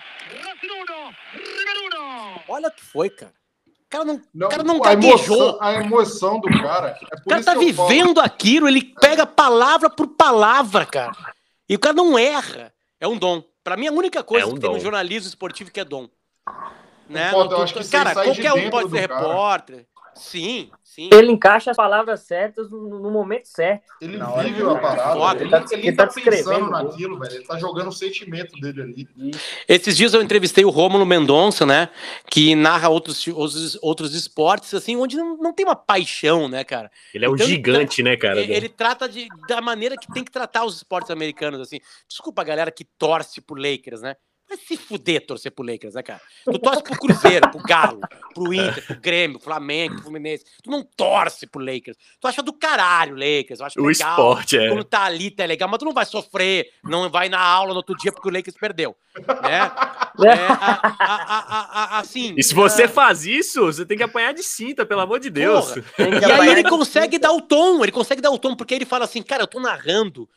Racing 1, River 1. Olha que foi, cara. O cara não, Não, cara não a, gaguejou. emoção, a emoção do cara. É por O cara isso tá que eu falo. vivendo aquilo, ele pega palavra por palavra, cara. E o cara não erra. É um dom. Pra mim, a única coisa É um que tem no dom. jornalismo esportivo que é dom. Né? Eu Não- acho que cara, qualquer um pode ser cara. repórter. Sim, sim. Ele encaixa as palavras certas no, no momento certo. Ele Na hora vive a parada. Foda. Ele, Ele tá- ele ele tá, tá descrevendo pensando o gol. naquilo, velho. Ele tá jogando o sentimento dele ali. Esses dias eu entrevistei o Rômulo Mendonça, né? Que narra outros, outros, outros esportes, assim, onde não, não tem uma paixão, né, cara? Ele é um Então, ele gigante, né, cara? ele, ele trata de, da maneira que tem que tratar os esportes americanos, assim. Desculpa a galera que torce pro Lakers, né? Vai se fuder torcer pro Lakers, né, cara? Tu torce pro Cruzeiro, pro Galo, pro Inter, pro Grêmio, pro Flamengo, pro Fluminense. Tu não torce pro Lakers. Tu acha do caralho o Lakers. Eu acho O legal. esporte, é. Quando tá ali, tá legal, mas tu não vai sofrer, não vai na aula no outro dia porque o Lakers perdeu, né? É, a- a- a- a- assim... E se você é, faz isso, você tem que apanhar de cinta, pelo amor de Deus. Porra. E aí ele consegue dar o tom, ele consegue dar o tom, porque ele fala assim, cara, eu tô narrando,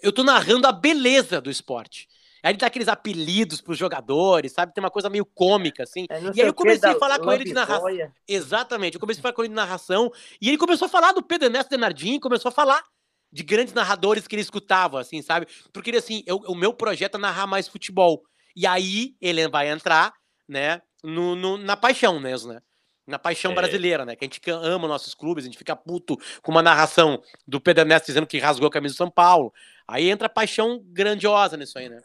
eu tô narrando a beleza do esporte. Aí ele dá aqueles apelidos pros jogadores, sabe? Tem uma coisa meio cômica, assim. É, E aí eu comecei a falar com ele de narração. Exatamente, eu comecei a falar com ele de narração, e ele começou a falar do Pedro Ernesto Denardim, começou a falar de grandes narradores que ele escutava, assim, sabe? Porque ele, assim, eu- o meu projeto é narrar mais futebol. E aí ele vai entrar, né, no, no- na paixão mesmo, né? Na paixão É. brasileira, né? Que a gente ama nossos clubes, a gente fica puto com uma narração do Pedro Ernesto dizendo que rasgou a camisa do São Paulo. Aí entra a paixão grandiosa nisso aí, né?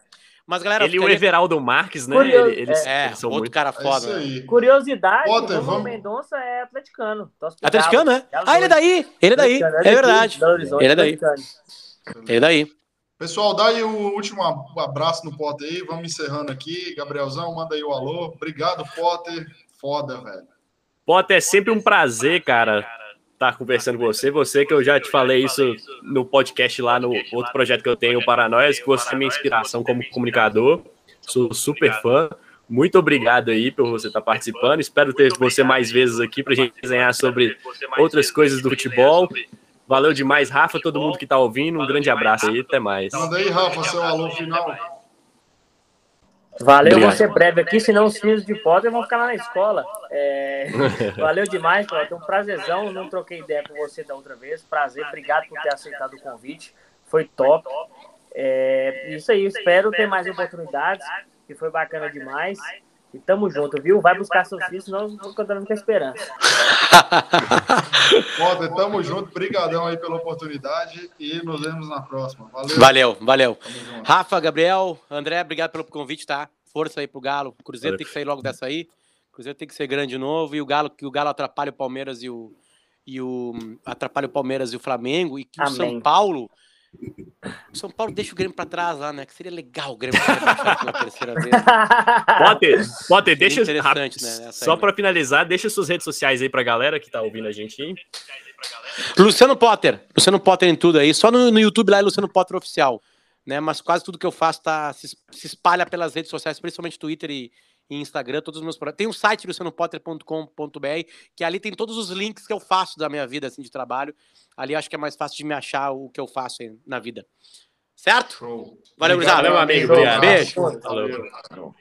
Mas, galera, Ele e o Everaldo Marques, né? Curioso, Eles, é, eles são outro muito. cara É foda. né? aí. Curiosidade, Potter, o vamos- Mendonça é atleticano. Pro Atleticano, né? Galo Ah, ele é daí, ele é daí, é verdade. Ele é daí. Ele é daí. Pessoal, dá aí o último abraço no Potter aí. Vamos encerrando aqui. Gabrielzão, manda aí o alô. Obrigado, Potter. Foda, velho. Potter, é sempre um prazer, cara, estar conversando com você. Você que eu já te falei isso no podcast lá no outro projeto que eu tenho, o Paranóias, que você é minha inspiração como comunicador. sou super fã. Muito obrigado aí por você estar participando. Espero ter você mais vezes aqui para a gente desenhar sobre outras coisas do futebol. Valeu demais, Rafa, todo mundo que está ouvindo. Um grande abraço aí, até mais. Manda aí, Rafa, seu alô final. Valeu, vou ser breve aqui, senão os filhos de Potter vão ficar lá na escola. É... Valeu demais, Potter. Um prazerzão. Não troquei ideia com você da outra vez. Prazer, obrigado por ter aceitado o convite. Foi top. É... Isso aí, espero ter mais oportunidades que foi bacana demais. E tamo junto, viu? Vai buscar seus filhos, senão eu vou contando com a esperança. Potter, tamo junto. Obrigadão aí pela oportunidade e nos vemos na próxima. Valeu. Valeu, valeu. Rafa, Gabriel, André, obrigado pelo convite, tá? Força aí pro Galo. O Cruzeiro tem que sair logo dessa aí. O Cruzeiro tem que ser grande de novo e o Galo que o Galo atrapalha o Palmeiras e o e o atrapalha o Palmeiras e o Flamengo e que o Amém. São Paulo o São Paulo deixa o Grêmio pra trás lá, né? Que seria legal o Grêmio pela terceira vez. Potter, Potter, deixa interessante, né, só aí. para finalizar, deixa suas redes sociais aí pra galera que tá ouvindo a gente aí. Luciano Potter. Luciano Potter em tudo aí. Só no, no YouTube lá é Luciano Potter Oficial. Né? Mas quase tudo que eu faço tá, se, se espalha pelas redes sociais, principalmente Twitter e, e Instagram, todos os meus projetos. Tem um site lucianopotter.com.br, que ali tem todos os links que eu faço da minha vida assim, de trabalho. Ali acho que é mais fácil de me achar o que eu faço aí na vida. Certo? Show. Valeu, gurizada. Valeu, meu amigo. Obrigado. Beijo. Falou. Valeu.